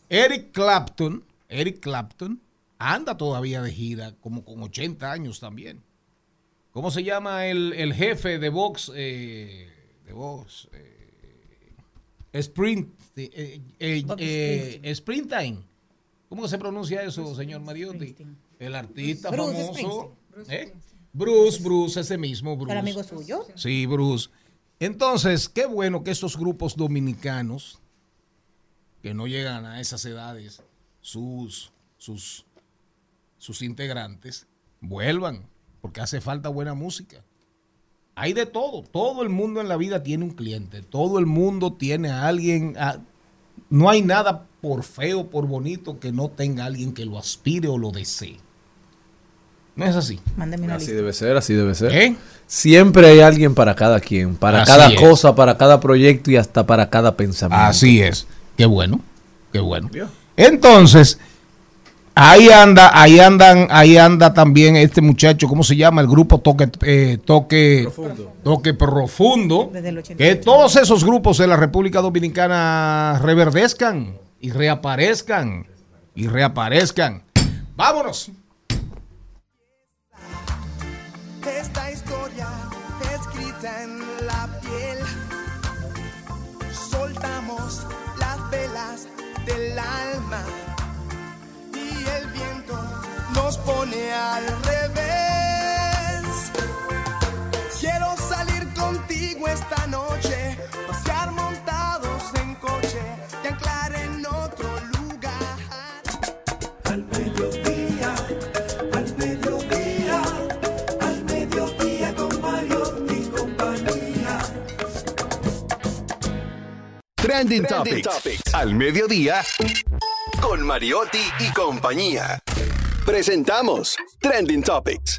Eric Clapton, Eric Clapton, anda todavía de gira, como con 80 años también. ¿Cómo se llama el, el jefe de Vox? eh, de Vox. eh, Sprint. eh, eh, eh, Springtime. ¿Cómo se pronuncia eso, señor Mariotti? El artista Bruce famoso. ¿eh? Bruce, Bruce, ese mismo Bruce. ¿El amigo suyo? Sí, Bruce. Entonces, qué bueno que estos grupos dominicanos, que no llegan a esas edades, sus, sus, sus integrantes, vuelvan, porque hace falta buena música. Hay de todo, todo el mundo en la vida tiene un cliente, todo el mundo tiene a alguien, a- no hay nada por feo, por bonito, que no tenga alguien que lo aspire o lo desee. No es así. Mándeme una Así lista. debe ser, así debe ser. ¿Eh? Siempre hay alguien para cada quien, para Así cada es. cosa, para cada proyecto y hasta para cada pensamiento. Así es. Qué bueno, qué bueno. Entonces, ahí anda, ahí andan, ahí anda también este muchacho, ¿cómo se llama? El grupo Toque, eh, Toque Toque Profundo. Desde el Que 88. todos esos grupos de la República Dominicana reverdezcan y reaparezcan y reaparezcan. Vámonos. Pone al revés. Quiero salir contigo esta noche, pasear montados en coche y anclar en otro lugar. Al mediodía, al mediodía, al mediodía con Mario y compañía. Trending, Topics. Al mediodía, con Mariotti y compañía. Presentamos Trending Topics.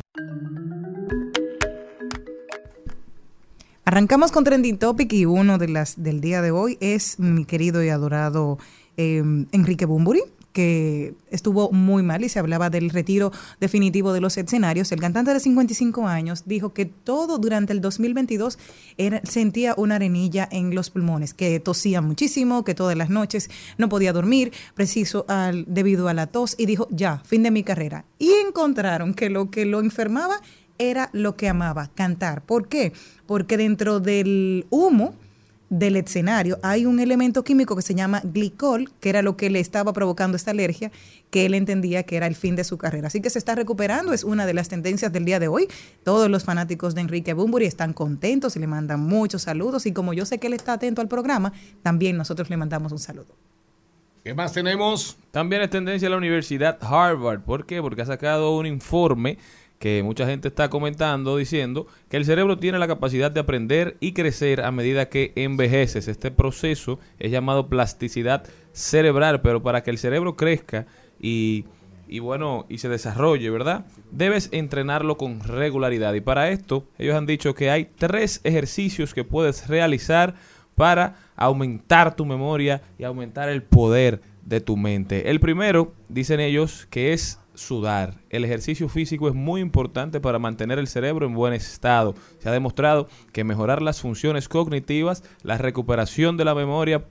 Arrancamos con Trending Topic y uno de las del día de hoy es mi querido y adorado eh, Enrique Bumburi, que estuvo muy mal y se hablaba del retiro definitivo de los escenarios, el cantante de 55 años dijo que todo durante el 2022 era- sentía una arenilla en los pulmones, que tosía muchísimo, que todas las noches no podía dormir preciso debido a la tos y dijo, ya, fin de mi carrera. Y encontraron que lo que lo enfermaba era lo que amaba, cantar. ¿Por qué? Porque dentro del humo del escenario hay un elemento químico que se llama glicol, que era lo que le estaba provocando esta alergia, que él entendía que era el fin de su carrera. Así que se está recuperando, es una de las tendencias del día de hoy. Todos los fanáticos de Enrique Bumburi están contentos y le mandan muchos saludos. Y como yo sé que él está atento al programa, también nosotros le mandamos un saludo. ¿Qué más tenemos? También es tendencia la Universidad Harvard. ¿Por qué? Porque ha sacado un informe que mucha gente está comentando diciendo que el cerebro tiene la capacidad de aprender y crecer a medida que envejeces. Este proceso es llamado plasticidad cerebral, pero para que el cerebro crezca y, y bueno, y se desarrolle, ¿verdad? Debes entrenarlo con regularidad. Y para esto, ellos han dicho que hay tres ejercicios que puedes realizar para aumentar tu memoria y aumentar el poder de tu mente. El primero, dicen ellos, que es sudar. El ejercicio físico es muy importante para mantener el cerebro en buen estado. Se ha demostrado que mejorar las funciones cognitivas, la recuperación de la memoria,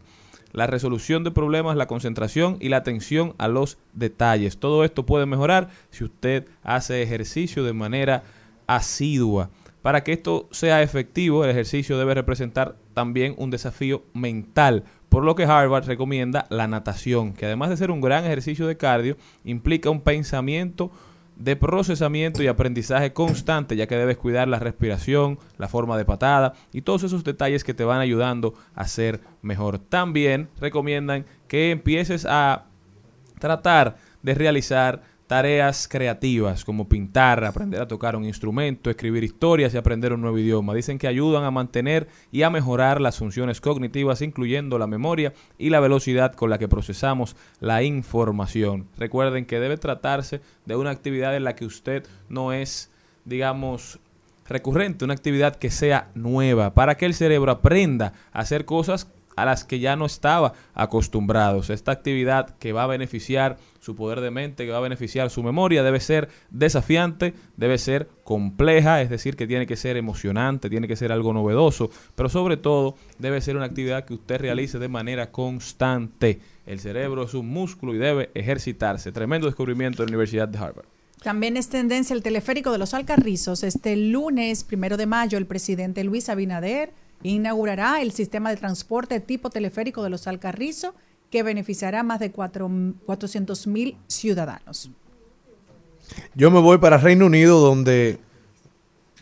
la resolución de problemas, la concentración y la atención a los detalles. Todo esto puede mejorar si usted hace ejercicio de manera asidua. Para que esto sea efectivo, el ejercicio debe representar también un desafío mental, por lo que Harvard recomienda la natación, que además de ser un gran ejercicio de cardio, implica un pensamiento de procesamiento y aprendizaje constante, ya que debes cuidar la respiración, la forma de patada y todos esos detalles que te van ayudando a ser mejor. También recomiendan que empieces a tratar de realizar tareas creativas como pintar, aprender a tocar un instrumento, escribir historias y aprender un nuevo idioma. Dicen que ayudan a mantener y a mejorar las funciones cognitivas, incluyendo la memoria y la velocidad con la que procesamos la información. Recuerden que debe tratarse de una actividad en la que usted no es, digamos, recurrente, una actividad que sea nueva, para que el cerebro aprenda a hacer cosas a las que ya no estaba acostumbrados. Esta actividad que va a beneficiar su poder de mente, que va a beneficiar su memoria, debe ser desafiante, debe ser compleja, es decir, que tiene que ser emocionante, tiene que ser algo novedoso, pero sobre todo debe ser una actividad que usted realice de manera constante. El cerebro es un músculo y debe ejercitarse. Tremendo descubrimiento de la Universidad de Harvard. También es tendencia el teleférico de los Alcarrizos. Este lunes, primero de mayo, el presidente Luis Abinader inaugurará el sistema de transporte tipo teleférico de los Alcarrizos que beneficiará a más de 400 mil ciudadanos. Yo me voy para Reino Unido, donde,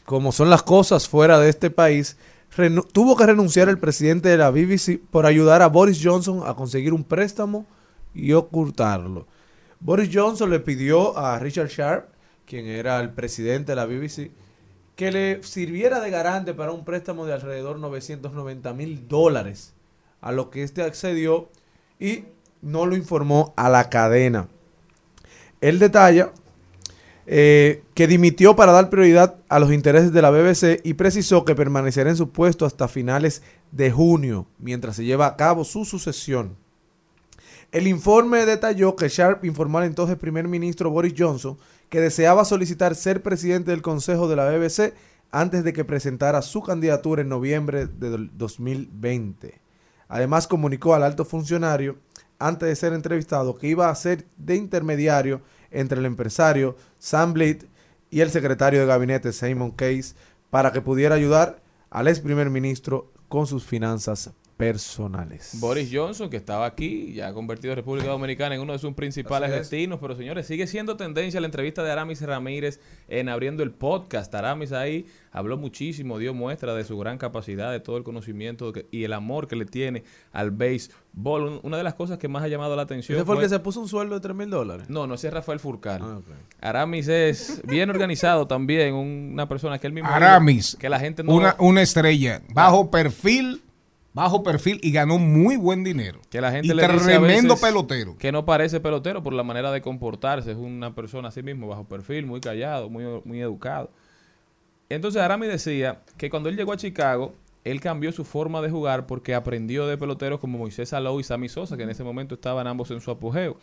como son las cosas fuera de este país, tuvo que renunciar el presidente de la BBC por ayudar a Boris Johnson a conseguir un préstamo y ocultarlo. Boris Johnson le pidió a Richard Sharp, quien era el presidente de la BBC, que le sirviera de garante para un préstamo de alrededor 990 mil dólares, a lo que este accedió y no lo informó a la cadena. Él detalla eh, que dimitió para dar prioridad a los intereses de la BBC y precisó que permanecerá en su puesto hasta finales de junio, mientras se lleva a cabo su sucesión. El informe detalló que Sharp informó al entonces primer ministro Boris Johnson que deseaba solicitar ser presidente del Consejo de la BBC antes de que presentara su candidatura en noviembre de 2020. Además comunicó al alto funcionario antes de ser entrevistado que iba a ser de intermediario entre el empresario Sam Blyth y el secretario de gabinete Simon Case para que pudiera ayudar al ex primer ministro con sus finanzas personales. Boris Johnson, que estaba aquí, ya ha convertido a República Dominicana en uno de sus principales destinos, pero señores, sigue siendo tendencia la entrevista de Aramis Ramírez en abriendo el podcast. Aramis ahí habló muchísimo, dio muestra de su gran capacidad, de todo el conocimiento que- y el amor que le tiene al béisbol. Un- Una de las cosas que más ha llamado la atención ¿Ese fue el que se puso un sueldo de 3 mil dólares? No, no, ese es Rafael Furcal. Ah. Aramis es bien organizado también, una persona que él mismo... dijo Aramis, Que la gente no... una, una estrella, bajo perfil, bajo perfil y ganó muy buen dinero. Que la gente y le dice a tremendo veces pelotero. Que no parece pelotero por la manera de comportarse. Es una persona así mismo, bajo perfil, muy callado, muy, muy educado. Entonces Arami decía que cuando él llegó a Chicago, él cambió su forma de jugar porque aprendió de peloteros como Moisés Alou y Sammy Sosa, que en ese momento estaban ambos en su apogeo.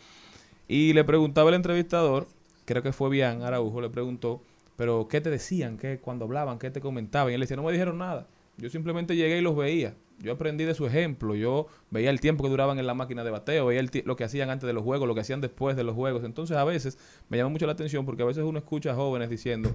Y le preguntaba el entrevistador, creo que fue bien Araujo, le preguntó, pero ¿qué te decían? ¿Qué, cuando hablaban? ¿Qué te comentaban? Y él decía, no me dijeron nada. Yo simplemente llegué y los veía. Yo aprendí de su ejemplo. Yo veía el tiempo que duraban en la máquina de bateo, veía el lo que hacían antes de los juegos, lo que hacían después de los juegos. Entonces a veces me llama mucho la atención porque a veces uno escucha a jóvenes diciendo,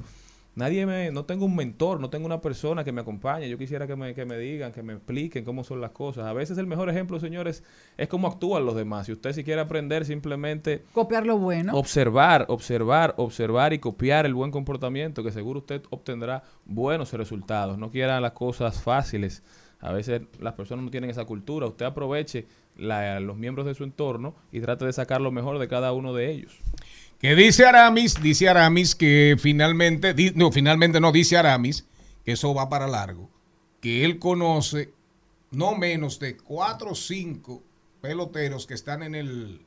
nadie me, no tengo un mentor, no tengo una persona que me acompañe. Yo quisiera que me, que me digan, que me expliquen cómo son las cosas. A veces el mejor ejemplo, señores, es cómo actúan los demás. Si usted si quiere aprender, simplemente Copiar lo bueno. Observar, observar, observar y copiar el buen comportamiento, que seguro usted obtendrá buenos resultados. No quiera las cosas fáciles. A veces las personas no tienen esa cultura. Usted aproveche la- los miembros de su entorno y trate de sacar lo mejor de cada uno de ellos. Que dice Aramis, dice Aramis que finalmente, no, finalmente no, dice Aramis que eso va para largo. Que él conoce no menos de cuatro o cinco peloteros que están en el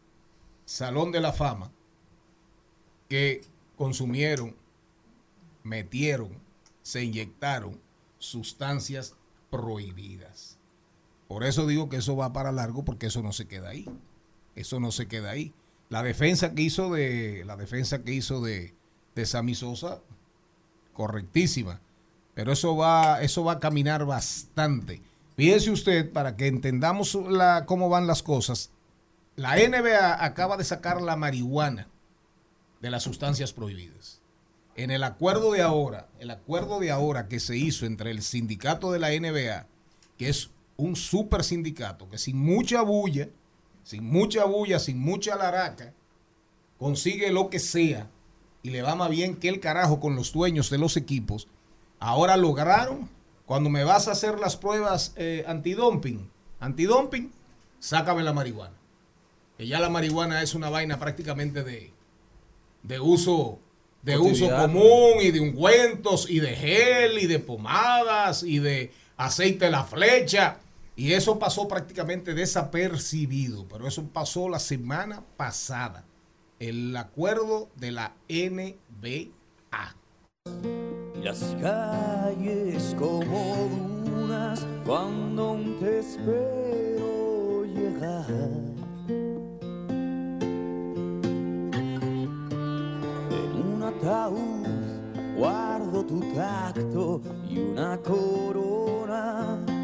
Salón de la Fama que consumieron, metieron, se inyectaron sustancias prohibidas. Por eso digo que eso va para largo porque eso no se queda ahí. Eso no se queda ahí. La defensa que hizo de la defensa que hizo de, de Sammy Sosa correctísima, pero eso va eso va a caminar bastante. Fíjese usted para que entendamos la, cómo van las cosas. La NBA acaba de sacar la marihuana de las sustancias prohibidas. En el acuerdo de ahora, el acuerdo de ahora que se hizo entre el sindicato de la NBA, que es un super sindicato, que sin mucha bulla, sin mucha bulla, sin mucha laraca, consigue lo que sea y le va más bien que el carajo con los dueños de los equipos. Ahora lograron, cuando me vas a hacer las pruebas eh, antidumping, antidumping, sácame la marihuana. Que ya la marihuana es una vaina prácticamente de, de uso de uso común y de ungüentos y de gel y de pomadas y de aceite de la flecha. Y eso pasó prácticamente desapercibido, pero eso pasó la semana pasada. El acuerdo de la NBA. Las calles como dunas cuando aún te espero llegar. En un ataúd guardo tu tacto y una corona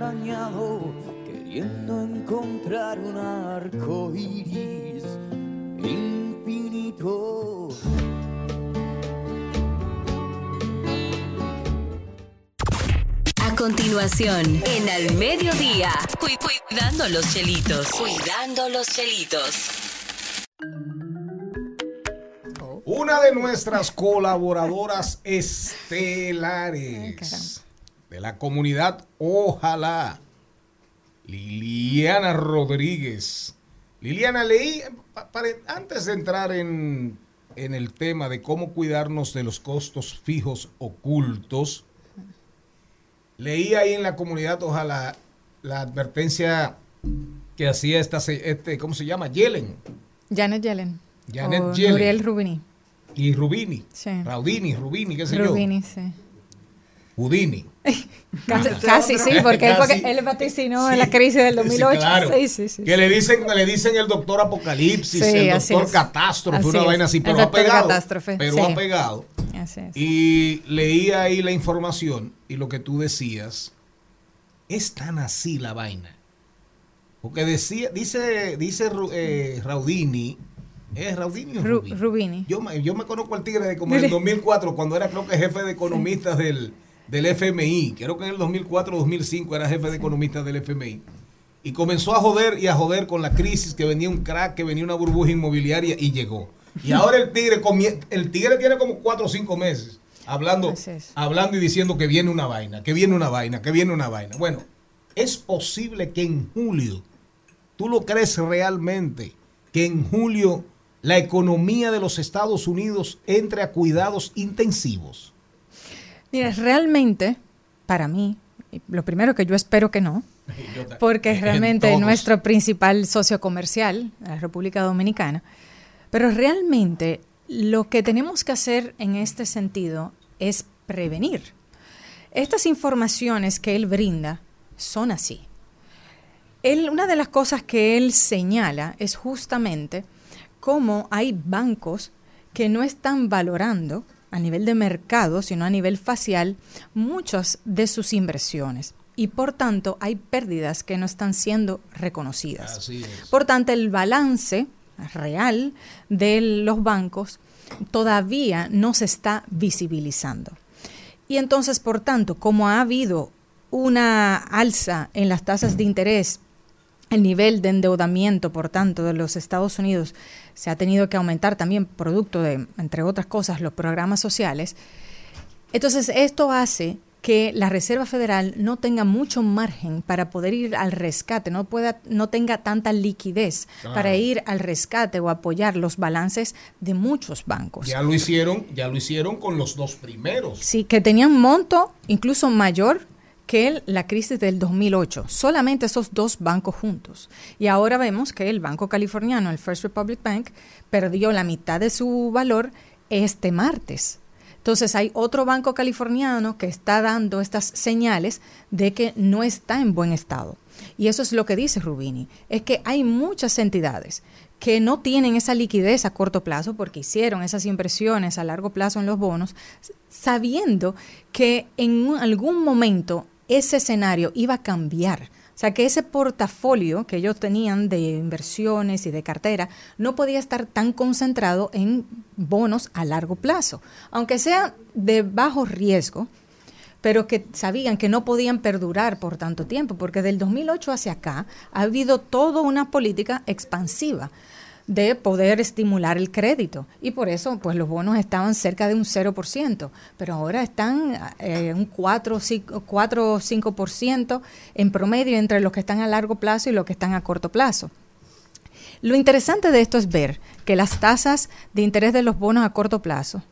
enmarañado queriendo encontrar un arco iris infinito. A continuación, en Al Mediodía, cu- cuidando los chelitos. Cuidando los chelitos. Una de nuestras colaboradoras estelares de la comunidad Ojalá, Liliana Rodríguez. Liliana, leí, pare- antes de entrar en, en el tema de cómo cuidarnos de los costos fijos ocultos, leí ahí en la comunidad Ojalá la advertencia que hacía esta, este, ¿cómo se llama? Yellen. Janet Yellen. Janet o Yellen. Nuriel Rubini. Y Rubini. Sí. Raudini, Rubini, qué sé Rubini, yo. sí. Houdini. <laughs> Casi, casi sí, porque él, fue que- él vaticinó en la crisis del 2008. Sí, claro. Sí. Que le dicen, le dicen el doctor Apocalipsis, el doctor. Catástrofe, Así una es. vaina así, El pero ha pegado. Catástrofe, Pero ha pegado. Así es. Y leí ahí la información y lo que tú decías, es tan así la vaina. Porque decía, dice, dice eh, Raudini, ¿es Raudini o Ru- Rubini? Rubini. Yo, yo me conozco al tigre de como en el 2004, cuando era creo que jefe de economistas del, del FMI. Creo que en el 2004 2005 era jefe de economistas del FMI. Y comenzó a joder y a joder con la crisis, que venía un crack, que venía una burbuja inmobiliaria y llegó. Y <laughs> ahora el tigre, el tigre tiene como cuatro o cinco meses hablando, hablando y diciendo que viene una vaina, que viene una vaina, que viene una vaina. Bueno, es posible que en julio, ¿tú lo crees realmente? Que en julio la economía de los Estados Unidos entre a cuidados intensivos. Mira, realmente, para mí, lo primero que yo espero que no, <laughs> porque <laughs> es realmente nuestro principal socio comercial, la República Dominicana, pero realmente lo que tenemos que hacer en este sentido es prevenir. Estas informaciones que él brinda son así. él, una de las cosas que él señala es justamente cómo hay bancos que no están valorando a nivel de mercado, sino a nivel facial, muchas de sus inversiones. Y por tanto hay pérdidas que no están siendo reconocidas. Así es. Por tanto, el balance real de los bancos todavía no se está visibilizando. Y entonces, por tanto, como ha habido una alza en las tasas de interés, el nivel de endeudamiento, por tanto, de los Estados Unidos se ha tenido que aumentar también producto de, entre otras cosas, los programas sociales. Entonces, esto hace que la Reserva Federal no tenga mucho margen para poder ir al rescate, no pueda, no tenga tanta liquidez para ir al rescate o apoyar los balances de muchos bancos. Ya lo hicieron, ya lo hicieron con los dos primeros. Sí, que tenían monto incluso mayor que la crisis del 2008, solamente esos dos bancos juntos. Y ahora vemos que el banco californiano, el First Republic Bank, perdió la mitad de su valor este martes. Entonces hay otro banco californiano que está dando estas señales de que no está en buen estado. Y eso es lo que dice Rubini, es que hay muchas entidades que no tienen esa liquidez a corto plazo porque hicieron esas impresiones a largo plazo en los bonos, sabiendo que en algún momento ese escenario iba a cambiar. O sea, que ese portafolio que ellos tenían de inversiones y de cartera no podía estar tan concentrado en bonos a largo plazo, aunque sea de bajo riesgo, pero que sabían que no podían perdurar por tanto tiempo, porque del 2008 hacia acá ha habido toda una política expansiva de poder estimular el crédito y por eso pues los bonos estaban cerca de un 0%, pero ahora están eh, un 4 o 5 4 o 5% en promedio entre los que están a largo plazo y los que están a corto plazo. Lo interesante de esto es ver que las tasas de interés de los bonos a corto plazo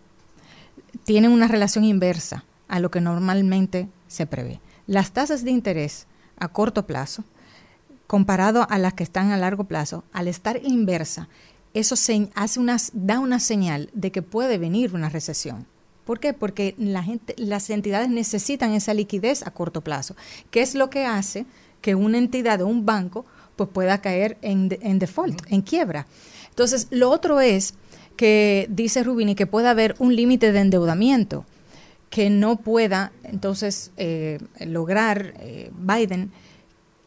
tienen una relación inversa a lo que normalmente se prevé. Las tasas de interés a corto plazo, comparado a las que están a largo plazo, al estar inversa, eso se- hace unas, da una señal de que puede venir una recesión. ¿Por qué? Porque la gente, las entidades necesitan esa liquidez a corto plazo, que es lo que hace que una entidad o un banco pues pueda caer en, en default, en quiebra. Entonces, lo otro es que dice Rubini que puede haber un límite de endeudamiento que no pueda entonces eh, lograr eh, Biden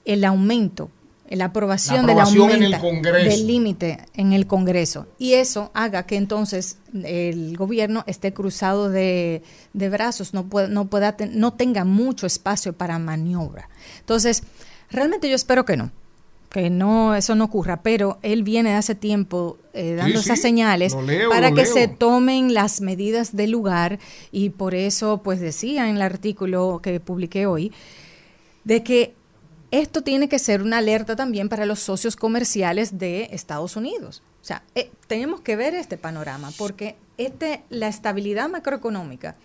el aumento, la aprobación, La aprobación del en el aumento del límite en el Congreso. Y eso haga que entonces el gobierno esté cruzado de, de brazos, no, pueda, no, pueda ten- no tenga mucho espacio para maniobra. Entonces, realmente yo espero que no que no eso no ocurra, pero él viene de hace tiempo eh, dando Sí, esas señales leo, para que leo. se tomen las medidas del lugar y por eso pues decía en el artículo que publiqué hoy de que esto tiene que ser una alerta también para los socios comerciales de Estados Unidos. O sea, eh, tenemos que ver este panorama porque este, la estabilidad macroeconómica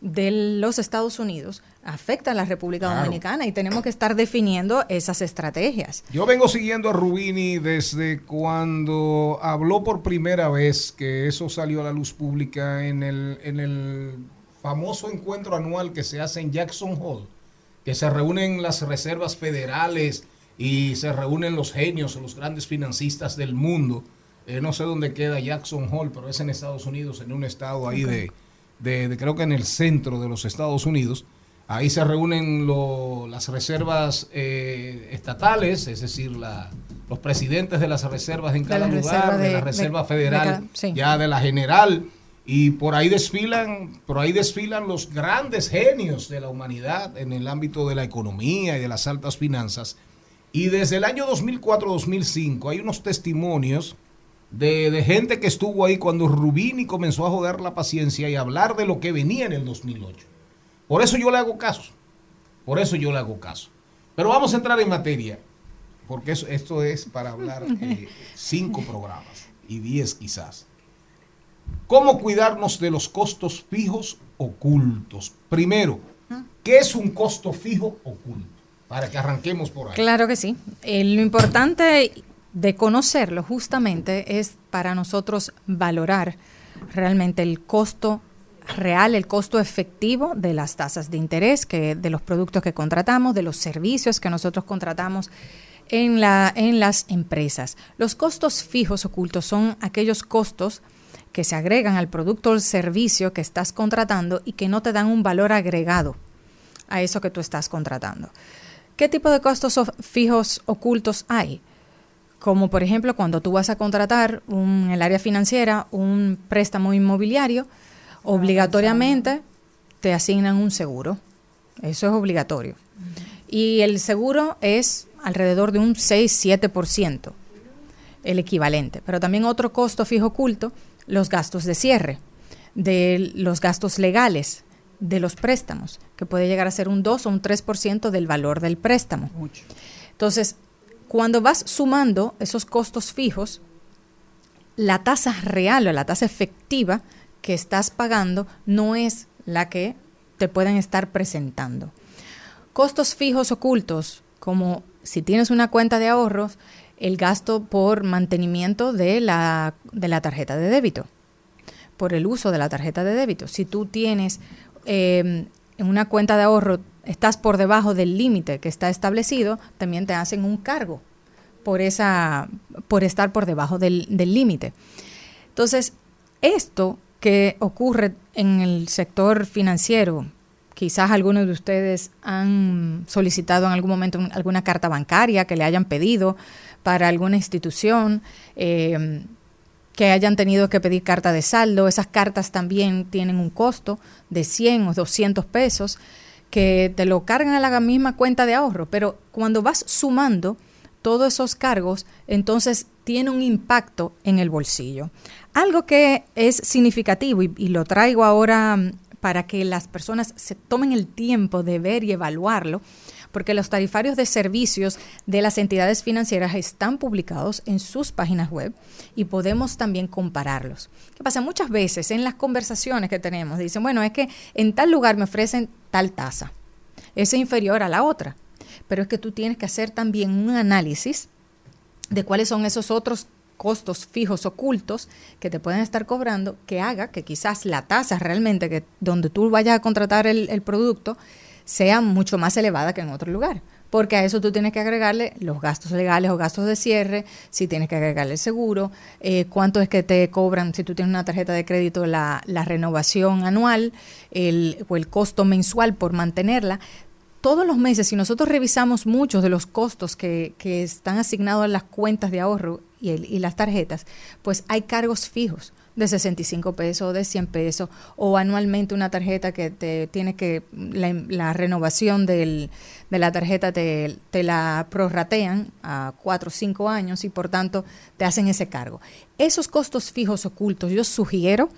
de los Estados Unidos afecta a la República Claro. Dominicana y tenemos que estar definiendo esas estrategias. Yo vengo siguiendo a Rubini desde cuando habló por primera vez que eso salió a la luz pública en el, en el famoso encuentro anual que se hace en Jackson Hall, que se reúnen las reservas federales y se reúnen los genios, los grandes financistas del mundo. Eh, no sé dónde queda Jackson Hall, pero es en Estados Unidos, en un estado ahí de, de- de- creo que en el centro de los Estados Unidos. Ahí se reúnen lo- las reservas eh, estatales, es decir, la- los presidentes de las reservas en De cada lugar, reserva de, de- la reserva de federal, cada- sí. ya de la general, y por ahí desfilan, por ahí desfilan los grandes genios de la humanidad en el ámbito de la economía y de las altas finanzas. Y desde el año 2004-2005 hay unos testimonios de, gente que estuvo ahí cuando Rubini comenzó a joder la paciencia y a hablar de lo que venía en el 2008. Por eso yo le hago caso. Por eso yo le hago caso. Pero vamos a entrar en materia, porque eso- esto es para hablar eh, cinco programas y diez quizás. ¿Cómo cuidarnos de los costos fijos ocultos? Primero, ¿qué es un costo fijo oculto? Para que arranquemos por ahí. Claro que sí. Eh, lo importante de conocerlo justamente es para nosotros valorar realmente el costo real, el costo efectivo de las tasas de interés, que de los productos que contratamos, de los servicios que nosotros contratamos en, la, en las empresas. Los costos fijos ocultos son aquellos costos que se agregan al producto o el servicio que estás contratando y que no te dan un valor agregado a eso que tú estás contratando. ¿Qué tipo de costos fijos ocultos hay? Como por ejemplo cuando tú vas a contratar un- en el área financiera un préstamo inmobiliario, obligatoriamente te asignan un seguro. Eso es obligatorio. Y el seguro es alrededor de un 6-7%, el equivalente. Pero también otro costo fijo oculto, los gastos de cierre, de los gastos legales, de los préstamos, que puede llegar a ser un 2 o un 3% del valor del préstamo. Entonces, cuando vas sumando esos costos fijos, la tasa real o la tasa efectiva que estás pagando no es la que te pueden estar presentando. Costos fijos ocultos, como si tienes una cuenta de ahorros, el gasto por mantenimiento de la, de la tarjeta de débito, por el uso de la tarjeta de débito. Si tú tienes eh, en una cuenta de ahorro, estás por debajo del límite que está establecido, también te hacen un cargo por, esa, por estar por debajo del límite. Entonces, esto que ocurre en el sector financiero, quizás algunos de ustedes han solicitado en algún momento un- alguna carta bancaria que le hayan pedido para alguna institución, eh, que hayan tenido que pedir carta de saldo. Esas cartas también tienen un costo de 100 o 200 pesos que te lo cargan a la misma cuenta de ahorro, pero cuando vas sumando todos esos cargos, entonces tiene un impacto en el bolsillo. Algo que es significativo y, lo traigo ahora mm, para que las personas se tomen el tiempo de ver y evaluarlo, porque los tarifarios de servicios de las entidades financieras están publicados en sus páginas web y podemos también compararlos. ¿Qué pasa? Muchas veces en las conversaciones que tenemos dicen, bueno, es que en tal lugar me ofrecen tal tasa, es inferior a la otra, pero es que tú tienes que hacer también un análisis de cuáles son esos otros costos fijos ocultos que te pueden estar cobrando que haga que quizás la tasa realmente que donde tú vayas a contratar el producto sea mucho más elevada que en otro lugar. Porque a eso tú tienes que agregarle los gastos legales o gastos de cierre, si tienes que agregarle el seguro, eh, cuánto es que te cobran si tú tienes una tarjeta de crédito, la, la renovación anual el, o el costo mensual por mantenerla todos los meses, si nosotros revisamos muchos de los costos que, que están asignados a las cuentas de ahorro y, el- y las tarjetas, pues hay cargos fijos de 65 pesos, de 100 pesos, o anualmente una tarjeta que te tiene que, la, renovación del, de la tarjeta te, te la prorratean a 4 o 5 años y por tanto te hacen ese cargo. Esos costos fijos ocultos, yo sugiero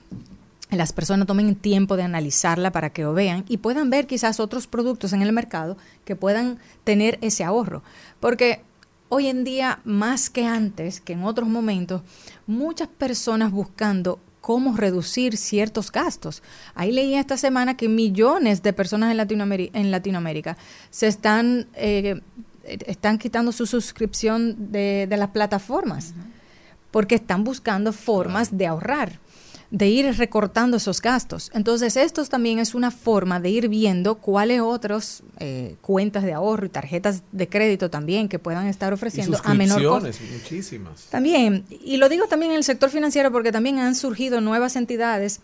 las personas tomen tiempo de analizarla para que lo vean y puedan ver quizás otros productos en el mercado que puedan tener ese ahorro. Porque hoy en día, más que antes, que en otros momentos, muchas personas buscando cómo reducir ciertos gastos. Ahí leí esta semana que millones de personas en Latinoamérica, en Latinoamérica se están, eh, están quitando su suscripción de, de las plataformas porque están buscando formas de ahorrar de ir recortando esos gastos. Entonces, esto también es una forma de ir viendo cuáles otras cuentas de ahorro y tarjetas de crédito también que puedan estar Y ofreciendo a menor costo. muchísimas. También, y lo digo también en el sector financiero porque también han surgido nuevas entidades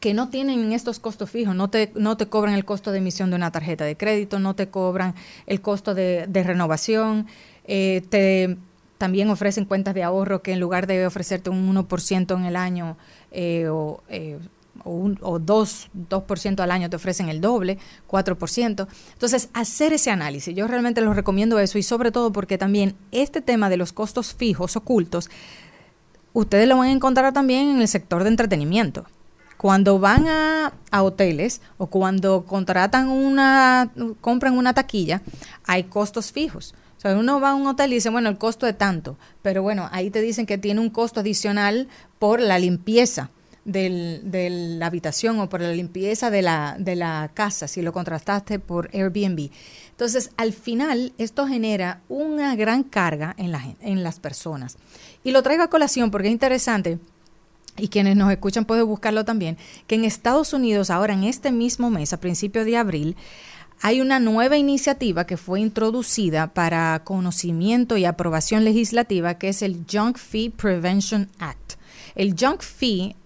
que no tienen estos costos fijos, no te, no te cobran el costo de emisión de una tarjeta de crédito, no te cobran el costo de, de renovación, eh, te también ofrecen cuentas de ahorro que en lugar de ofrecerte un 1% en el año eh, o, eh, o, un, o 2, 2% al año te ofrecen el doble, 4%. Entonces, hacer ese análisis, yo realmente los recomiendo eso y sobre todo porque también este tema de los costos fijos ocultos, ustedes lo van a encontrar también en el sector de entretenimiento. Cuando van a, a hoteles o cuando contratan una, compran una taquilla, hay costos fijos. O sea, uno va a un hotel y dice, bueno, el costo es tanto, pero bueno, ahí te dicen que tiene un costo adicional por la limpieza del, de la habitación o por la limpieza de la, de la casa, si lo contrataste por Airbnb. Entonces, al final, esto genera una gran carga en, la, en las personas. Y lo traigo a colación porque es interesante y quienes nos escuchan pueden buscarlo también, que en Estados Unidos ahora en este mismo mes, a principios de abril, hay una nueva iniciativa que fue introducida para conocimiento y aprobación legislativa que es el Junk Fee Prevention Act. El Junk Fee,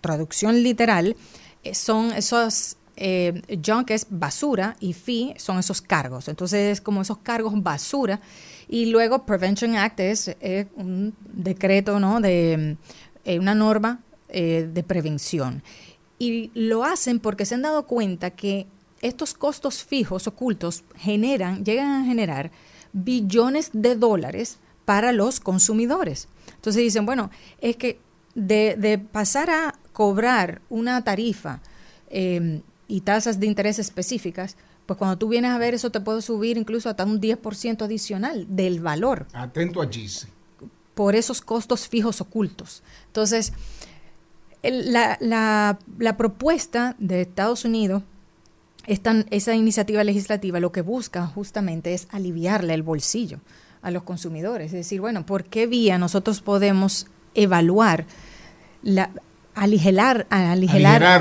traducción literal, eh, son esos eh, junk es basura y fee son esos cargos. Entonces es como esos cargos basura. Y luego Prevention Act es, un decreto, ¿no? De eh, una norma eh, de prevención. Y lo hacen porque se han dado cuenta que estos costos fijos ocultos generan, llegan a generar billones de dólares para los consumidores. Entonces dicen, bueno, es que de, de pasar a cobrar una tarifa eh, y tasas de interés específicas, pues cuando tú vienes a ver eso te puede subir incluso hasta un 10% adicional del valor Atento a Gise. por esos costos fijos ocultos. Entonces, el- la, la- la propuesta de Estados Unidos, esta, esa iniciativa legislativa lo que busca justamente es aliviarle el bolsillo a los consumidores. Es decir, bueno, ¿por qué vía nosotros podemos evaluar, la, aligerar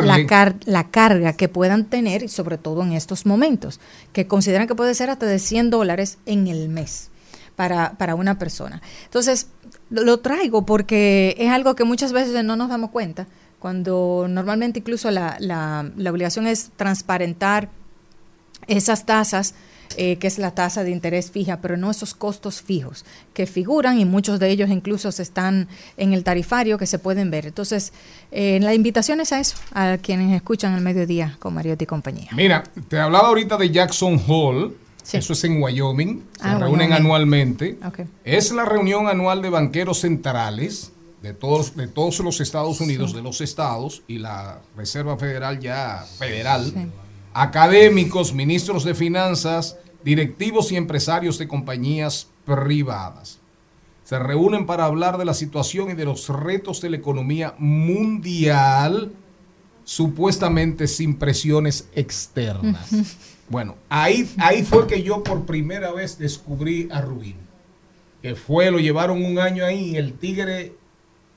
la, car- la carga que puedan tener, y sobre todo en estos momentos, que consideran que puede ser hasta de 100 dólares en el mes para, para una persona. Entonces, lo, lo traigo porque es algo que muchas veces no nos damos cuenta, cuando normalmente incluso la, la, la obligación es transparentar esas tasas, eh, que es la tasa de interés fija, pero no esos costos fijos que figuran y muchos de ellos incluso están en el tarifario que se pueden ver. Entonces, eh, la invitación es a eso, a quienes escuchan el mediodía con Mariotti y compañía. Mira, te hablaba ahorita de Jackson Hall. Eso es en Wyoming. Se Ah, reúnen Wyoming. anualmente. Ok. Es la reunión anual de banqueros centrales de todos, de todos los Estados Unidos, de los estados y la Reserva Federal ya federal, académicos, ministros de finanzas, directivos y empresarios de compañías privadas. Se reúnen para hablar de la situación y de los retos de la economía mundial, supuestamente sin presiones externas. Bueno, ahí, ahí fue que yo por primera vez descubrí a Rubín. Que fue, lo llevaron un año ahí y el Tigre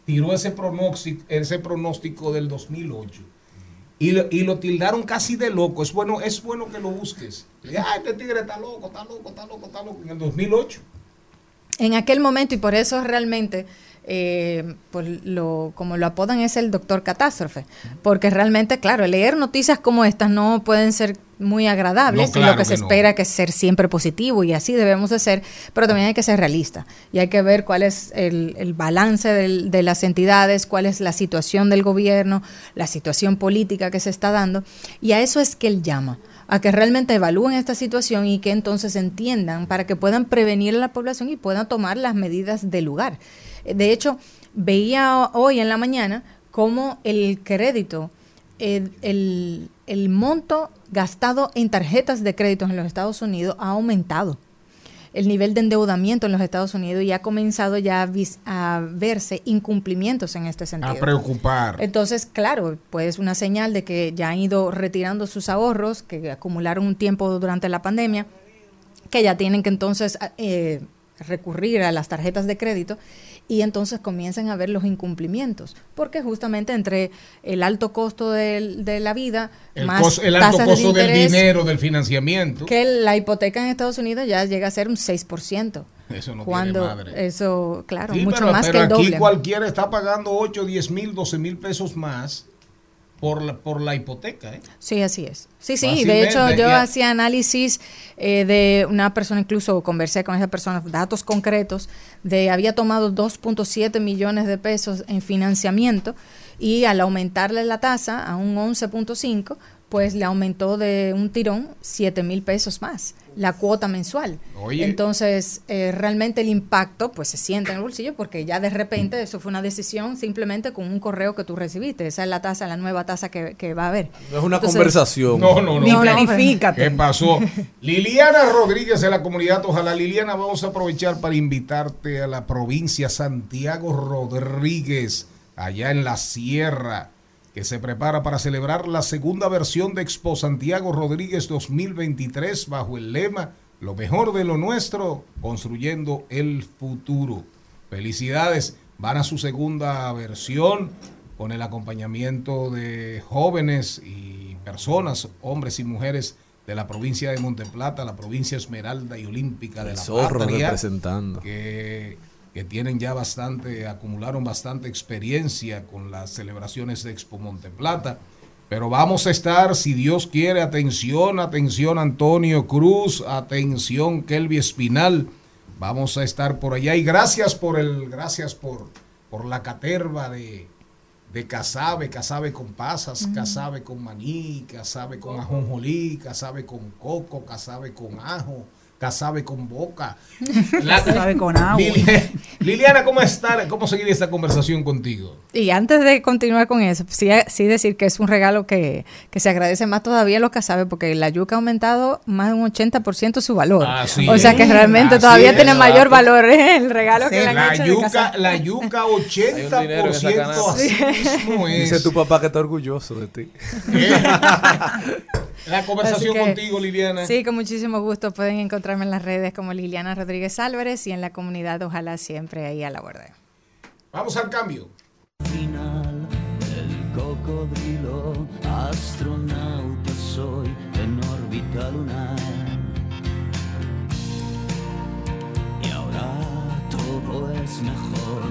tiró ese pronóstico, ese pronóstico del 2008. Y lo, y lo tildaron casi de loco. Es bueno, es bueno que lo busques. Ah, este Tigre está loco, está loco, está loco, está loco. En el 2008. En aquel momento, y por eso realmente, eh, pues lo, como lo apodan, es el doctor catástrofe. Porque realmente, claro, leer noticias como estas no pueden ser muy agradables. No, claro lo que, se no. espera que es ser siempre positivo y así debemos de ser, pero también hay que ser realista y hay que ver cuál es el, el balance del- de las entidades, cuál es la situación del gobierno, la situación política que se está dando y a eso es que él llama a que realmente evalúen esta situación y que entonces entiendan para que puedan prevenir a la población y puedan tomar las medidas del lugar. De hecho, veía hoy en la mañana cómo el crédito, el, el- el monto gastado en tarjetas de crédito en los Estados Unidos ha aumentado. El nivel de endeudamiento en los Estados Unidos y ha comenzado ya a, vis- a verse incumplimientos en este sentido. A preocupar. Entonces, claro, pues una señal de que ya han ido retirando sus ahorros, que acumularon un tiempo durante la pandemia, que ya tienen que entonces eh, recurrir a las tarjetas de crédito y entonces comienzan a ver los incumplimientos, porque justamente entre el alto costo del- de, la vida, El, más el alto tasas de costo del interés, dinero, del financiamiento. que la hipoteca en Estados Unidos ya llega a ser un 6%. Eso no cuando tiene madre. eso, claro, Sí, mucho pero, más pero que el aquí doble. cualquiera está pagando 8, 10 mil, 12 mil pesos más por la, por la hipoteca. ¿eh? Sí, así es. Sí, sí, de hecho yo ya. hacía análisis eh, de una persona, incluso conversé con esa persona, datos concretos, de había tomado 2.7 millones de pesos en financiamiento y al aumentarle la tasa a un 11.5, pues le aumentó de un tirón 7 mil pesos más la cuota mensual. Oye. Entonces, eh, realmente el impacto pues se siente en el bolsillo porque ya de repente eso fue una decisión simplemente con un correo que tú recibiste. Esa es la tasa, la nueva tasa que, que va a haber. No es una Entonces- conversación. No, no, no. Ni planifícate. ¿Qué pasó? <laughs> Liliana Rodríguez de la comunidad Ojalá. Liliana, vamos a aprovechar para invitarte a la provincia Santiago Rodríguez, allá en la sierra, que se prepara para celebrar la segunda versión de Expo Santiago Rodríguez 2023 bajo el lema Lo mejor de lo nuestro, construyendo el futuro. Felicidades, van a su segunda versión con el acompañamiento de jóvenes y personas, hombres y mujeres de la provincia de Monteplata, la provincia Esmeralda y Olímpica de El la zorro Patria, representando. que, que tienen ya bastante, acumularon bastante experiencia con las celebraciones de Expo Monteplata. Pero vamos a estar, si Dios quiere, atención, atención Antonio Cruz, atención Kelvi Espinal. Vamos a estar por allá y gracias por el, gracias por, por la caterva de, de casabe, casabe con pasas, casabe con maní, casabe con ajonjolí, casabe con coco, casabe con ajo, casabe con boca. Casabe con agua. Lili- Liliana, ¿cómo estar? ¿Cómo seguir esta conversación contigo? Y antes de continuar con eso, sí, sí decir que es un regalo que, que se agradece más todavía a los casabe porque la yuca ha aumentado más de un 80% su valor. Así o sea que realmente todavía es. tiene mayor valor ¿eh? el regalo que le han la hecho de yuca, la yuca <laughs> dinero en esa 80% canasta. así mismo es. Dice tu papá que está orgulloso de ti. <laughs> La conversación que- contigo, Liliana. Sí, con muchísimo gusto. Pueden encontrarme en las redes como Liliana Rodríguez Álvarez y en la comunidad Ojalá siempre ahí a la orden. Vamos al cambio. final el cocodrilo astronauta soy en órbita lunar y ahora todo es mejor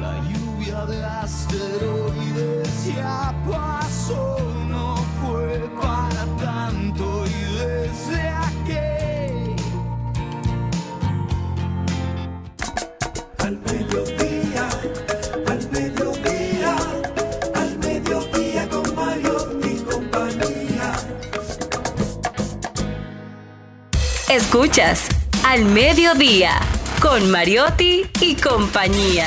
la lluvia de asteroides ya pasó fue para tanto y desde aquí Al mediodía, al mediodía, al mediodía con Mario y compañía. Escuchas Al Mediodía con Mariotti y compañía.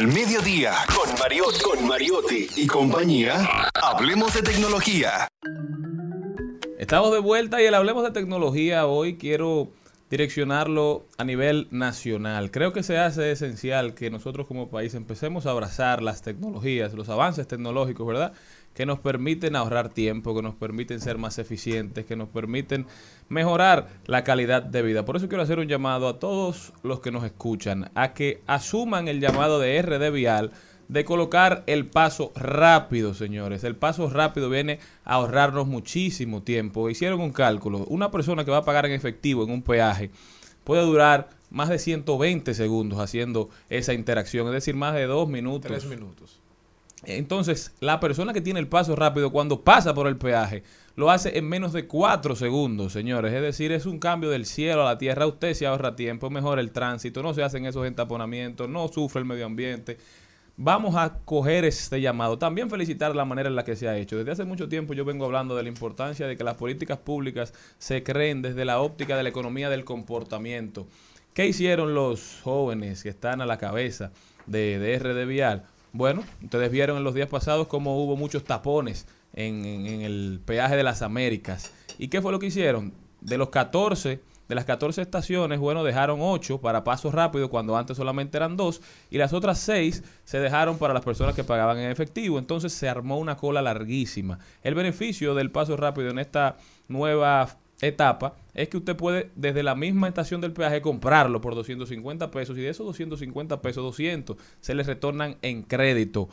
Al Mediodía, con con Mariotti y compañía, hablemos de tecnología. Estamos de vuelta y el Hablemos de Tecnología hoy quiero direccionarlo a nivel nacional. Creo que se hace esencial que nosotros como país empecemos a abrazar las tecnologías, los avances tecnológicos, ¿verdad? Que nos permiten ahorrar tiempo, que nos permiten ser más eficientes, que nos permiten mejorar la calidad de vida. Por eso quiero hacer un llamado a todos los que nos escuchan a que asuman el llamado de RD Vial de colocar el paso rápido, señores. El paso rápido viene a ahorrarnos muchísimo tiempo. Hicieron un cálculo. Una persona que va a pagar en efectivo en un peaje puede durar más de 120 segundos haciendo esa interacción, es decir, más de dos minutos. Tres minutos. Entonces, la persona que tiene el paso rápido cuando pasa por el peaje lo hace en menos de cuatro segundos, señores. Es decir, es un cambio del cielo a la tierra. Usted se ahorra tiempo, mejora el tránsito, no se hacen esos entaponamientos, no sufre el medio ambiente. Vamos a coger este llamado. También felicitar la manera en la que se ha hecho. Desde hace mucho tiempo yo vengo hablando de la importancia de que las políticas públicas se creen desde la óptica de la economía del comportamiento. ¿Qué hicieron los jóvenes que están a la cabeza de, de RD? Bueno, ustedes vieron en los días pasados cómo hubo muchos tapones en, el peaje de las Américas. ¿Y qué fue lo que hicieron? De los 14, de las 14 estaciones, bueno, dejaron 8 para paso rápido cuando antes solamente eran 2 y las otras 6 se dejaron para las personas que pagaban en efectivo. Entonces se armó una cola larguísima. El beneficio del paso rápido en esta nueva etapa es que usted puede desde la misma estación del peaje comprarlo por 250 pesos y de esos 250 pesos 200 se les retornan en crédito.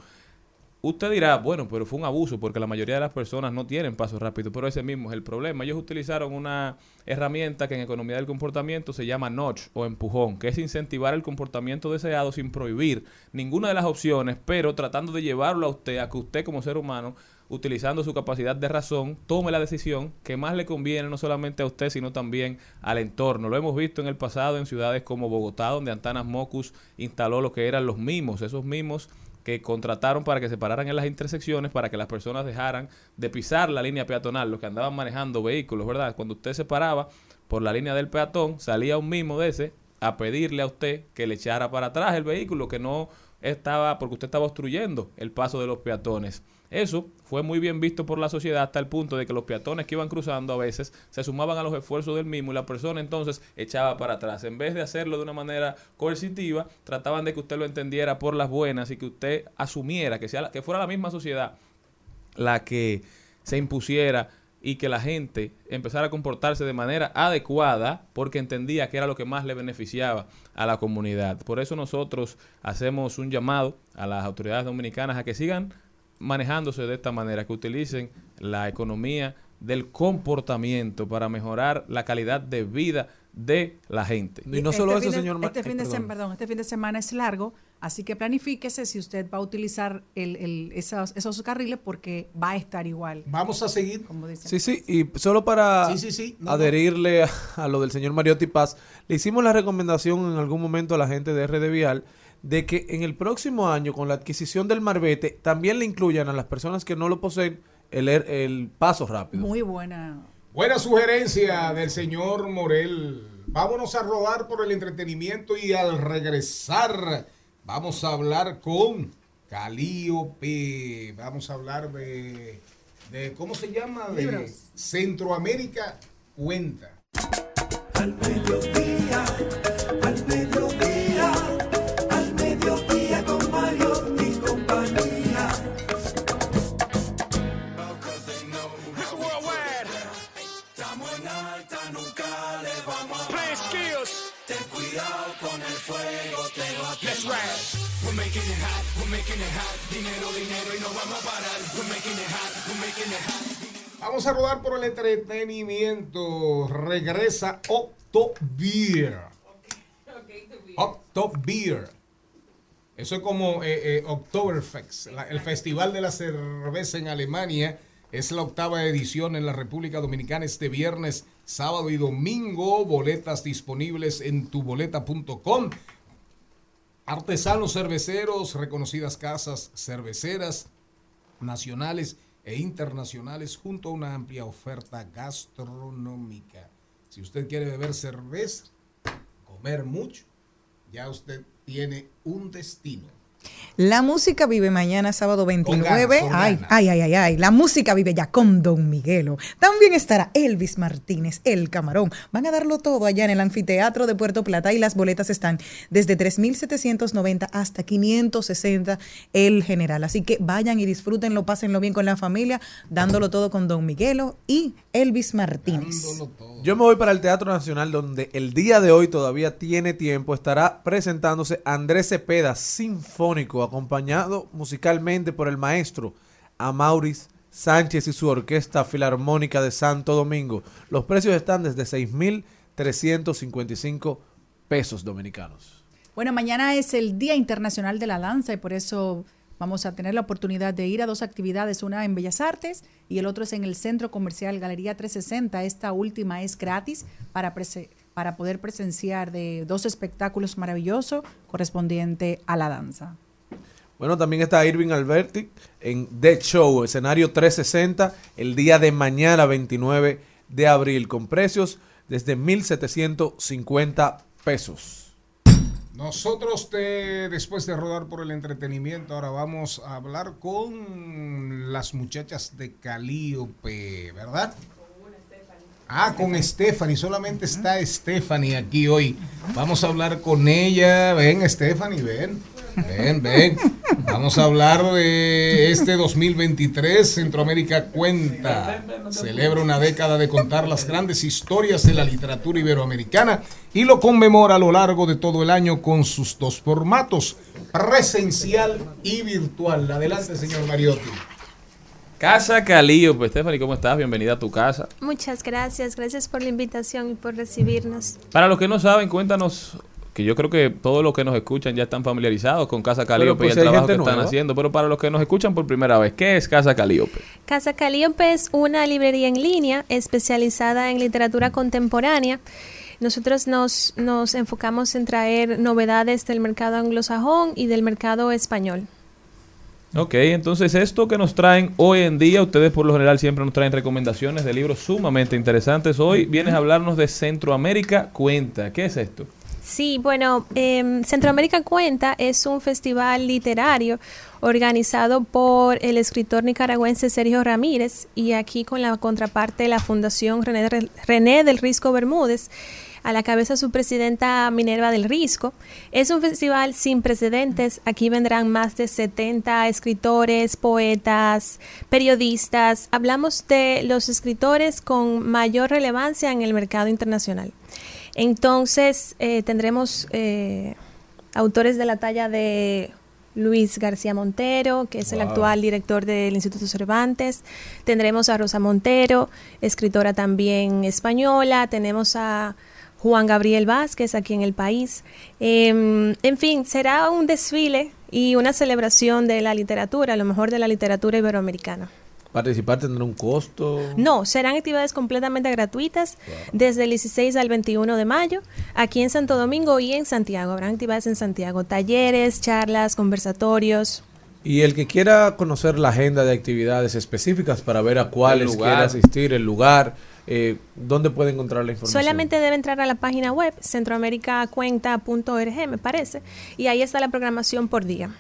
Usted dirá, bueno, pero fue un abuso porque la mayoría de las personas no tienen paso rápido, pero ese mismo es el problema. Ellos utilizaron una herramienta que en economía del comportamiento se llama notch o empujón, que es incentivar el comportamiento deseado sin prohibir ninguna de las opciones, pero tratando de llevarlo a usted a que usted como ser humano utilizando su capacidad de razón, tome la decisión que más le conviene no solamente a usted, sino también al entorno. Lo hemos visto en el pasado en ciudades como Bogotá, donde Antanas Mocus instaló lo que eran los mimos, esos mimos que contrataron para que se pararan en las intersecciones para que las personas dejaran de pisar la línea peatonal, los que andaban manejando vehículos, ¿verdad? Cuando usted se paraba por la línea del peatón, salía un mimo de ese a pedirle a usted que le echara para atrás el vehículo, que no estaba porque usted estaba obstruyendo el paso de los peatones. Eso fue muy bien visto por la sociedad hasta el punto de que los peatones que iban cruzando a veces se sumaban a los esfuerzos del mismo y la persona entonces echaba para atrás. En vez de hacerlo de una manera coercitiva, trataban de que usted lo entendiera por las buenas y que usted asumiera que, sea la- que fuera la misma sociedad la que se impusiera y que la gente empezara a comportarse de manera adecuada porque entendía que era lo que más le beneficiaba a la comunidad. Por eso nosotros hacemos un llamado a las autoridades dominicanas a que sigan manejándose de esta manera, que utilicen la economía del comportamiento para mejorar la calidad de vida de la gente. Y no solo Este eso, fin de- señor. Este eh, fin, de perdón. sem- perdón, este fin de semana es largo, así que planifíquese si usted va a utilizar el, el- esos, esos carriles porque va a estar igual. Vamos a seguir. Como dicen. Sí, sí, y solo para Sí, sí, sí, no, adherirle a, a lo del señor Mariotti Paz, le hicimos la recomendación en algún momento a la gente de RD Vial de que en el próximo año, con la adquisición del Marbete, también le incluyan a las personas que no lo poseen el, er- el paso rápido. Muy buena. Buena sugerencia del señor Morel. Vámonos a rodar por el entretenimiento y al regresar vamos a hablar con Calíope. Vamos a hablar de, de ¿cómo se llama? De Libros. Centroamérica Cuenta. Al mediodía, Vamos a rodar por el entretenimiento. Regresa Octo Beer. Octo Beer. Eso es como eh, eh, Oktoberfest, el festival de la cerveza en Alemania. Es la octava edición en la República Dominicana este viernes, sábado y domingo. Boletas disponibles en tuboleta.com. Artesanos cerveceros, reconocidas casas cerveceras nacionales e internacionales junto a una amplia oferta gastronómica. Si usted quiere beber cerveza, comer mucho, ya usted tiene un destino. La música vive mañana, sábado 29. ganas, con ay, ganas. ay, ay, ay, ay. La música vive ya con Don Miguelo. También estará Elvis Martínez, El Camarón. Van a darlo todo allá en el anfiteatro de Puerto Plata y las boletas están desde 3.790 hasta 560 el general. Así que vayan y disfrútenlo, pásenlo bien con la familia, dándolo todo con Don Miguelo y Elvis Martínez. Yo me voy para el Teatro Nacional donde el día de hoy todavía tiene tiempo. Estará presentándose Andrés Cepeda, acompañado musicalmente por el maestro Amauris Sánchez y su Orquesta Filarmónica de Santo Domingo. Los precios están desde 6.355 pesos dominicanos. Bueno, mañana es el Día Internacional de la Danza y por eso vamos a tener la oportunidad de ir a dos actividades, una en Bellas Artes y el otro es en el Centro Comercial Galería 360. Esta última es gratis para, para poder presenciar de dos espectáculos maravillosos correspondiente a la danza. Bueno, también está Irving Alberti en Dead Show, escenario 360, el día de mañana 29 de abril, con precios desde 1.750 pesos. Nosotros te- después de rodar por el entretenimiento, ahora vamos a hablar con las muchachas de Calíope, ¿verdad? Ah, con Stephanie, solamente está Stephanie aquí hoy. Vamos a hablar con ella. Ven, Stephanie, ven. Ven, ven. Vamos a hablar de este 2023. Centroamérica Cuenta. Celebra una década de contar las grandes historias de la literatura iberoamericana y lo conmemora a lo largo de todo el año con sus dos formatos, presencial y virtual. Adelante, señor Mariotti. Casa Calío, pues Stephanie, ¿cómo estás? Bienvenida a tu casa. Muchas gracias, gracias por la invitación y por recibirnos. Para los que no saben, cuéntanos, que yo creo que todos los que nos escuchan ya están familiarizados con Casa Calíope pues, y el hay trabajo que están haciendo, pero para los que nos escuchan por primera vez, ¿qué es Casa Calíope? Casa Calíope es una librería en línea especializada en literatura contemporánea. Nosotros nos, nos enfocamos en traer novedades del mercado anglosajón y del mercado español. Ok, entonces esto que nos traen hoy en día, ustedes por lo general siempre nos traen recomendaciones de libros sumamente interesantes. Hoy vienes a hablarnos de Centroamérica Cuenta. ¿Qué es esto? Sí, bueno, em, Centroamérica Cuenta es un festival literario organizado por el escritor nicaragüense Sergio Ramírez y aquí con la contraparte de la Fundación René, Re- René del Risco Bermúdez, a la cabeza su presidenta Minerva del Risco. Es un festival sin precedentes. Aquí vendrán más de 70 escritores, poetas, periodistas. Hablamos de los escritores con mayor relevancia en el mercado internacional. Entonces, eh, tendremos eh, autores de la talla de Luis García Montero, que es el actual director del Instituto Cervantes. Tendremos a Rosa Montero, escritora también española. Tenemos a Juan Gabriel Vázquez aquí en el país. Em, en fin, será un desfile y una celebración de la literatura, a lo mejor de la literatura iberoamericana. Participar tendrá un costo. No, serán actividades completamente gratuitas desde el 16 al 21 de mayo, aquí en Santo Domingo y en Santiago. Habrán actividades en Santiago, talleres, charlas, conversatorios. Y el que quiera conocer la agenda de actividades específicas para ver a cuáles lugar. quiere asistir, el lugar, eh, ¿dónde puede encontrar la información? Solamente debe entrar a la página web centroamericacuenta.org, me parece, y ahí está la programación por día.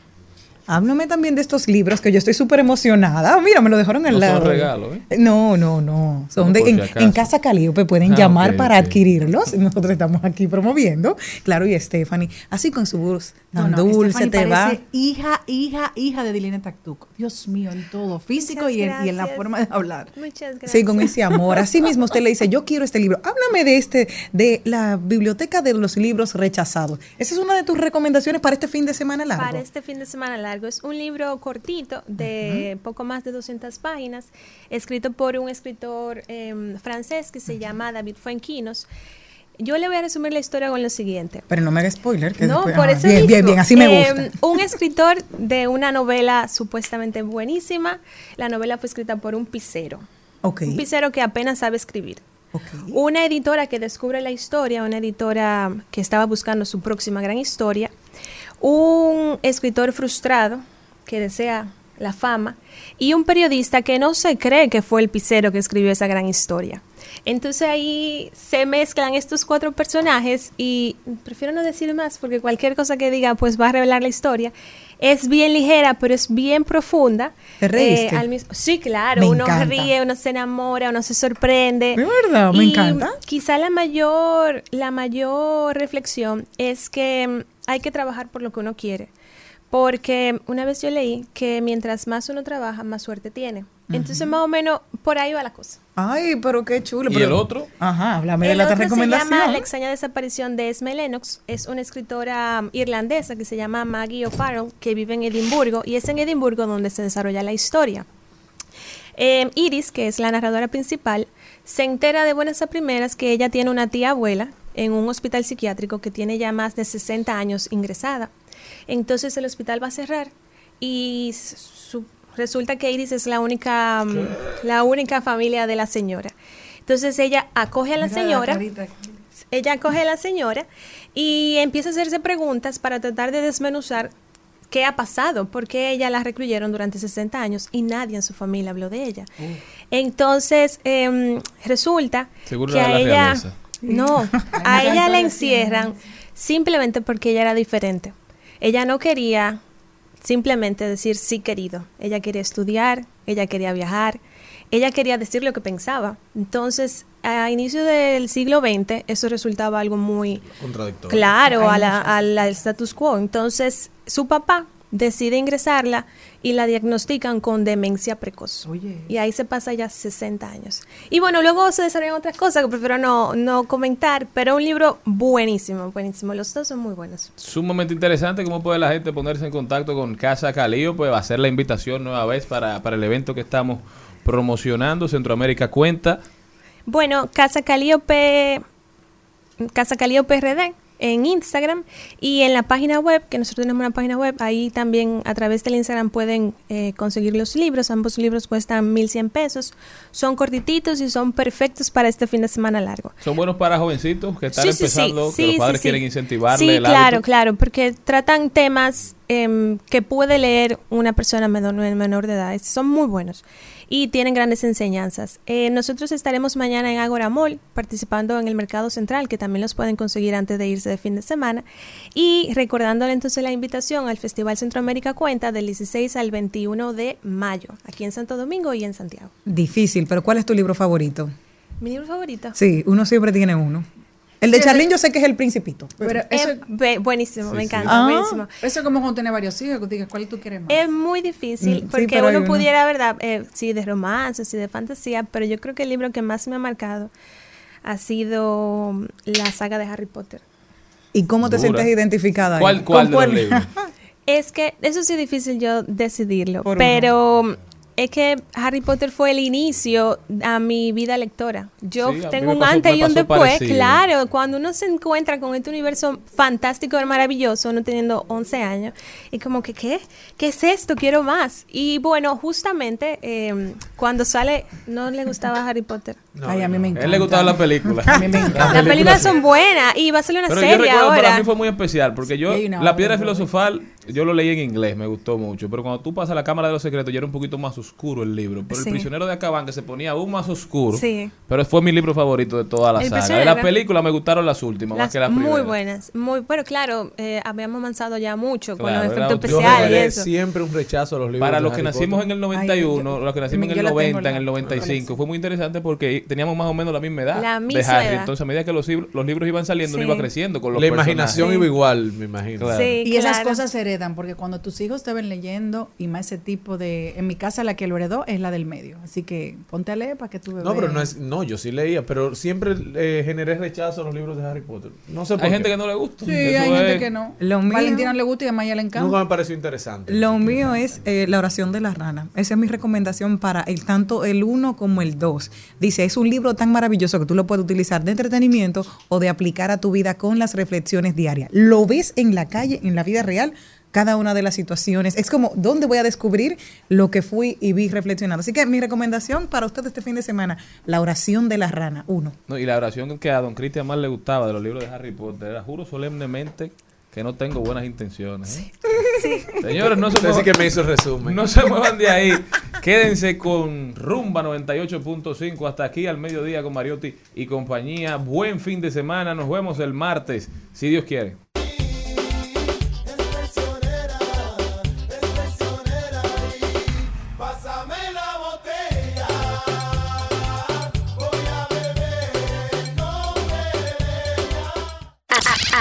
Háblame también de estos libros que yo estoy súper emocionada. Ah, Mira, me lo dejaron al No son regalos, ¿eh? No, no, no. Son No, de, en, en Casa Calíope pueden Ah, llamar para adquirirlos. Nosotros estamos aquí promoviendo. Claro, y Stephanie, así con su voz tan No, no, dulce, Stephanie te va. hija, hija, hija de Dilina Tactuc. Dios mío, en todo, físico y en, y en la forma de hablar. Muchas gracias. Sí, con ese amor. Así mismo usted le dice, yo quiero este libro. Háblame de este, de la biblioteca de los libros rechazados. Esa es una de tus recomendaciones para este fin de semana largo. Para este fin de semana largo. Es un libro cortito de poco más de 200 páginas, escrito por un escritor em, francés que se llama David Fuenquinos. Yo le voy a resumir la historia con lo siguiente. Pero no me haga spoiler. Que No, después- por ah, eso bien, bien, bien, así me Eh, gusta. <laughs> Un <laughs> escritor de una novela supuestamente buenísima. La novela fue escrita por un pisero. Ok. Un pisero que apenas sabe escribir. Una editora que descubre la historia, una editora que estaba buscando su próxima gran historia. Un escritor frustrado que desea la fama. Y un periodista que no se cree que fue el pisero que escribió esa gran historia. Entonces ahí se mezclan estos cuatro personajes y prefiero no decir más porque cualquier cosa que diga pues va a revelar la historia. Es bien ligera, pero es bien profunda. ¿Te reíste? Eh, al mismo- sí, claro, Me uno encanta. ríe, uno se enamora, uno se sorprende. De verdad, me Y encanta. Quizá la mayor, la mayor reflexión es que mm, hay que trabajar por lo que uno quiere. Porque una vez yo leí que mientras más uno trabaja, más suerte tiene. Entonces, más o menos, por ahí va la cosa. Ay, pero qué chulo. ¿Y pero- el otro? Ajá, háblame de El la otro se recomendación. llama La extraña desaparición de Esme Lennox. Es una escritora um, irlandesa que se llama Maggie O'Farrell, que vive en Edimburgo, y es en Edimburgo donde se desarrolla la historia. Eh, Iris, que es la narradora principal, se entera de buenas a primeras que ella tiene una tía abuela en un hospital psiquiátrico que tiene ya más de 60 años ingresada. Entonces el hospital va a cerrar y su- resulta que Iris es la única, mm, la única familia de la señora. Entonces ella acoge a la Mira señora, ella acoge a la señora y empieza a hacerse preguntas para tratar de desmenuzar qué ha pasado, por qué ella la recluyeron durante 60 años y nadie en su familia habló de ella. Entonces, em, resulta Seguro que a la ella, realeza. No, <laughs> a ella la encierran simplemente porque ella era diferente. Ella no quería simplemente decir sí querido. Ella quería estudiar, ella quería viajar, ella quería decir lo que pensaba. Entonces, a inicio del siglo XX, eso resultaba algo muy Contradictorio. claro a la- al al status quo. Entonces, su papá decide ingresarla y la diagnostican con demencia precoz. Y ahí se pasa ya 60 años. Y bueno, luego se desarrollan otras cosas que prefiero no, no comentar, pero un libro buenísimo, buenísimo. Los dos son muy buenos. Sumamente interesante cómo puede la gente ponerse en contacto con Casa Calío, pues va a hacer la invitación nueva vez para, para el evento que estamos promocionando, Centroamérica Cuenta. Bueno, Casa Calíope, Casa Calíope RD en Instagram y en la página web, que nosotros tenemos una página web, ahí también a través del Instagram pueden eh, conseguir los libros, ambos libros cuestan 1100 pesos, son cortititos y son perfectos para este fin de semana largo. Son buenos para jovencitos que están Sí, sí, sí, empezando, que los padres quieren incentivarle Sí, el claro, hábito. claro, porque tratan temas em, que puede leer una persona menor, menor de edad. Son muy buenos y tienen grandes enseñanzas. Eh, nosotros estaremos mañana en Agora Mall participando en el Mercado Central, que también los pueden conseguir antes de irse de fin de semana. Y recordándole entonces la invitación al Festival Centroamérica Cuenta del 16 al 21 de mayo, aquí en Santo Domingo y en Santiago. Difícil, pero ¿cuál es tu libro favorito? ¿Mi libro favorito? Sí, uno siempre tiene uno. El de Sí, Charlene yo sé que es el principito. Pero Es eso, buenísimo, me encanta, Ah, buenísimo. Eso es como cuando tiene varios hijos, digas, ¿cuál tú quieres más? Es muy difícil Mm, sí, porque hay uno uno. pudiera, ¿verdad? Eh, sí, de romance, sí, de fantasía, pero yo creo que el libro que más me ha marcado ha sido mm, la saga de Harry Potter. ¿Y cómo te Dura. sientes identificada? ahí? ¿Cuál, cuál ¿Con de los libros? <laughs> Es que eso sí es difícil yo decidirlo, Por pero mm, es que Harry Potter fue el inicio a mi vida lectora. Yo Sí, a tengo un pasó- antes y un después, parecido. claro, cuando uno se encuentra con este universo fantástico y maravilloso, uno teniendo 11 años, y como que, ¿qué? ¿Qué es esto? Quiero más. Y bueno, justamente eh, cuando sale, no le gustaba Harry Potter. Ay, a mí me A encanta. él le gustaba la película. A mí me <laughs> encanta. Las películas son buenas y va a salir una Pero yo serie recuerdo, para ahora. mí fue muy especial, porque yo, Sí, una La Piedra ¿no? Filosofal, yo lo leí en inglés, me gustó mucho, pero cuando tú pasas a la Cámara de los Secretos, ya era un poquito más oscuro el libro, pero Sí. El Prisionero de Acabán, que se ponía aún más oscuro, Sí. pero fue mi libro favorito de toda la El saga. De las películas me gustaron las últimas, más que las primeras. muy buenas, muy, pero claro, eh, habíamos avanzado ya mucho con los efectos Yo especiales y generé eso. siempre un rechazo a los libros. Para de los que Harry nacimos Potter. en el 91, los que nacimos en yo el la tengo 90, en el 95, fue muy interesante porque teníamos más o menos la misma edad La de misma Harry. edad. Entonces, a medida que los, libros- los libros iban saliendo, uno Sí. iba creciendo con los La imaginación iba igual, me imagino. Claro. Sí, Y esas cosas se heredan, porque cuando tus hijos te ven leyendo, y más ese tipo de... En mi casa la que lo heredó es la del medio. Así que ponte a leer para que tú No, pero no es, no, yo sí leía, pero siempre eh, generé rechazo a los libros de Harry Potter. No sé por Hay qué. gente que no le gusta. Sí, Eso hay gente que no. Lo mío- Valentina le gusta y a Maya le encanta. Nunca me pareció interesante. Lo mío es eh, la oración de la rana. Esa es mi recomendación para el tanto el 1 como el 2. Dice, es un libro tan maravilloso que tú lo puedes utilizar de entretenimiento o de aplicar a tu vida con las reflexiones diarias. Lo ves en la calle, en la vida real, cada una de las situaciones. Es como, ¿dónde voy a descubrir lo que fui y vi reflexionando? Así que mi recomendación para ustedes este fin de semana, la oración de la rana, uno. No, y la oración que a don Cristian más le gustaba de los libros de Harry Potter era, juro solemnemente que no tengo buenas intenciones. ¿eh?". <laughs> Señores, no se, Usted sí muevan, que me hizo el resumen. no se muevan de ahí. Quédense con Rumba 98.5 hasta aquí al mediodía con Mariotti y compañía. Buen fin de semana. Nos vemos el martes, si Dios quiere.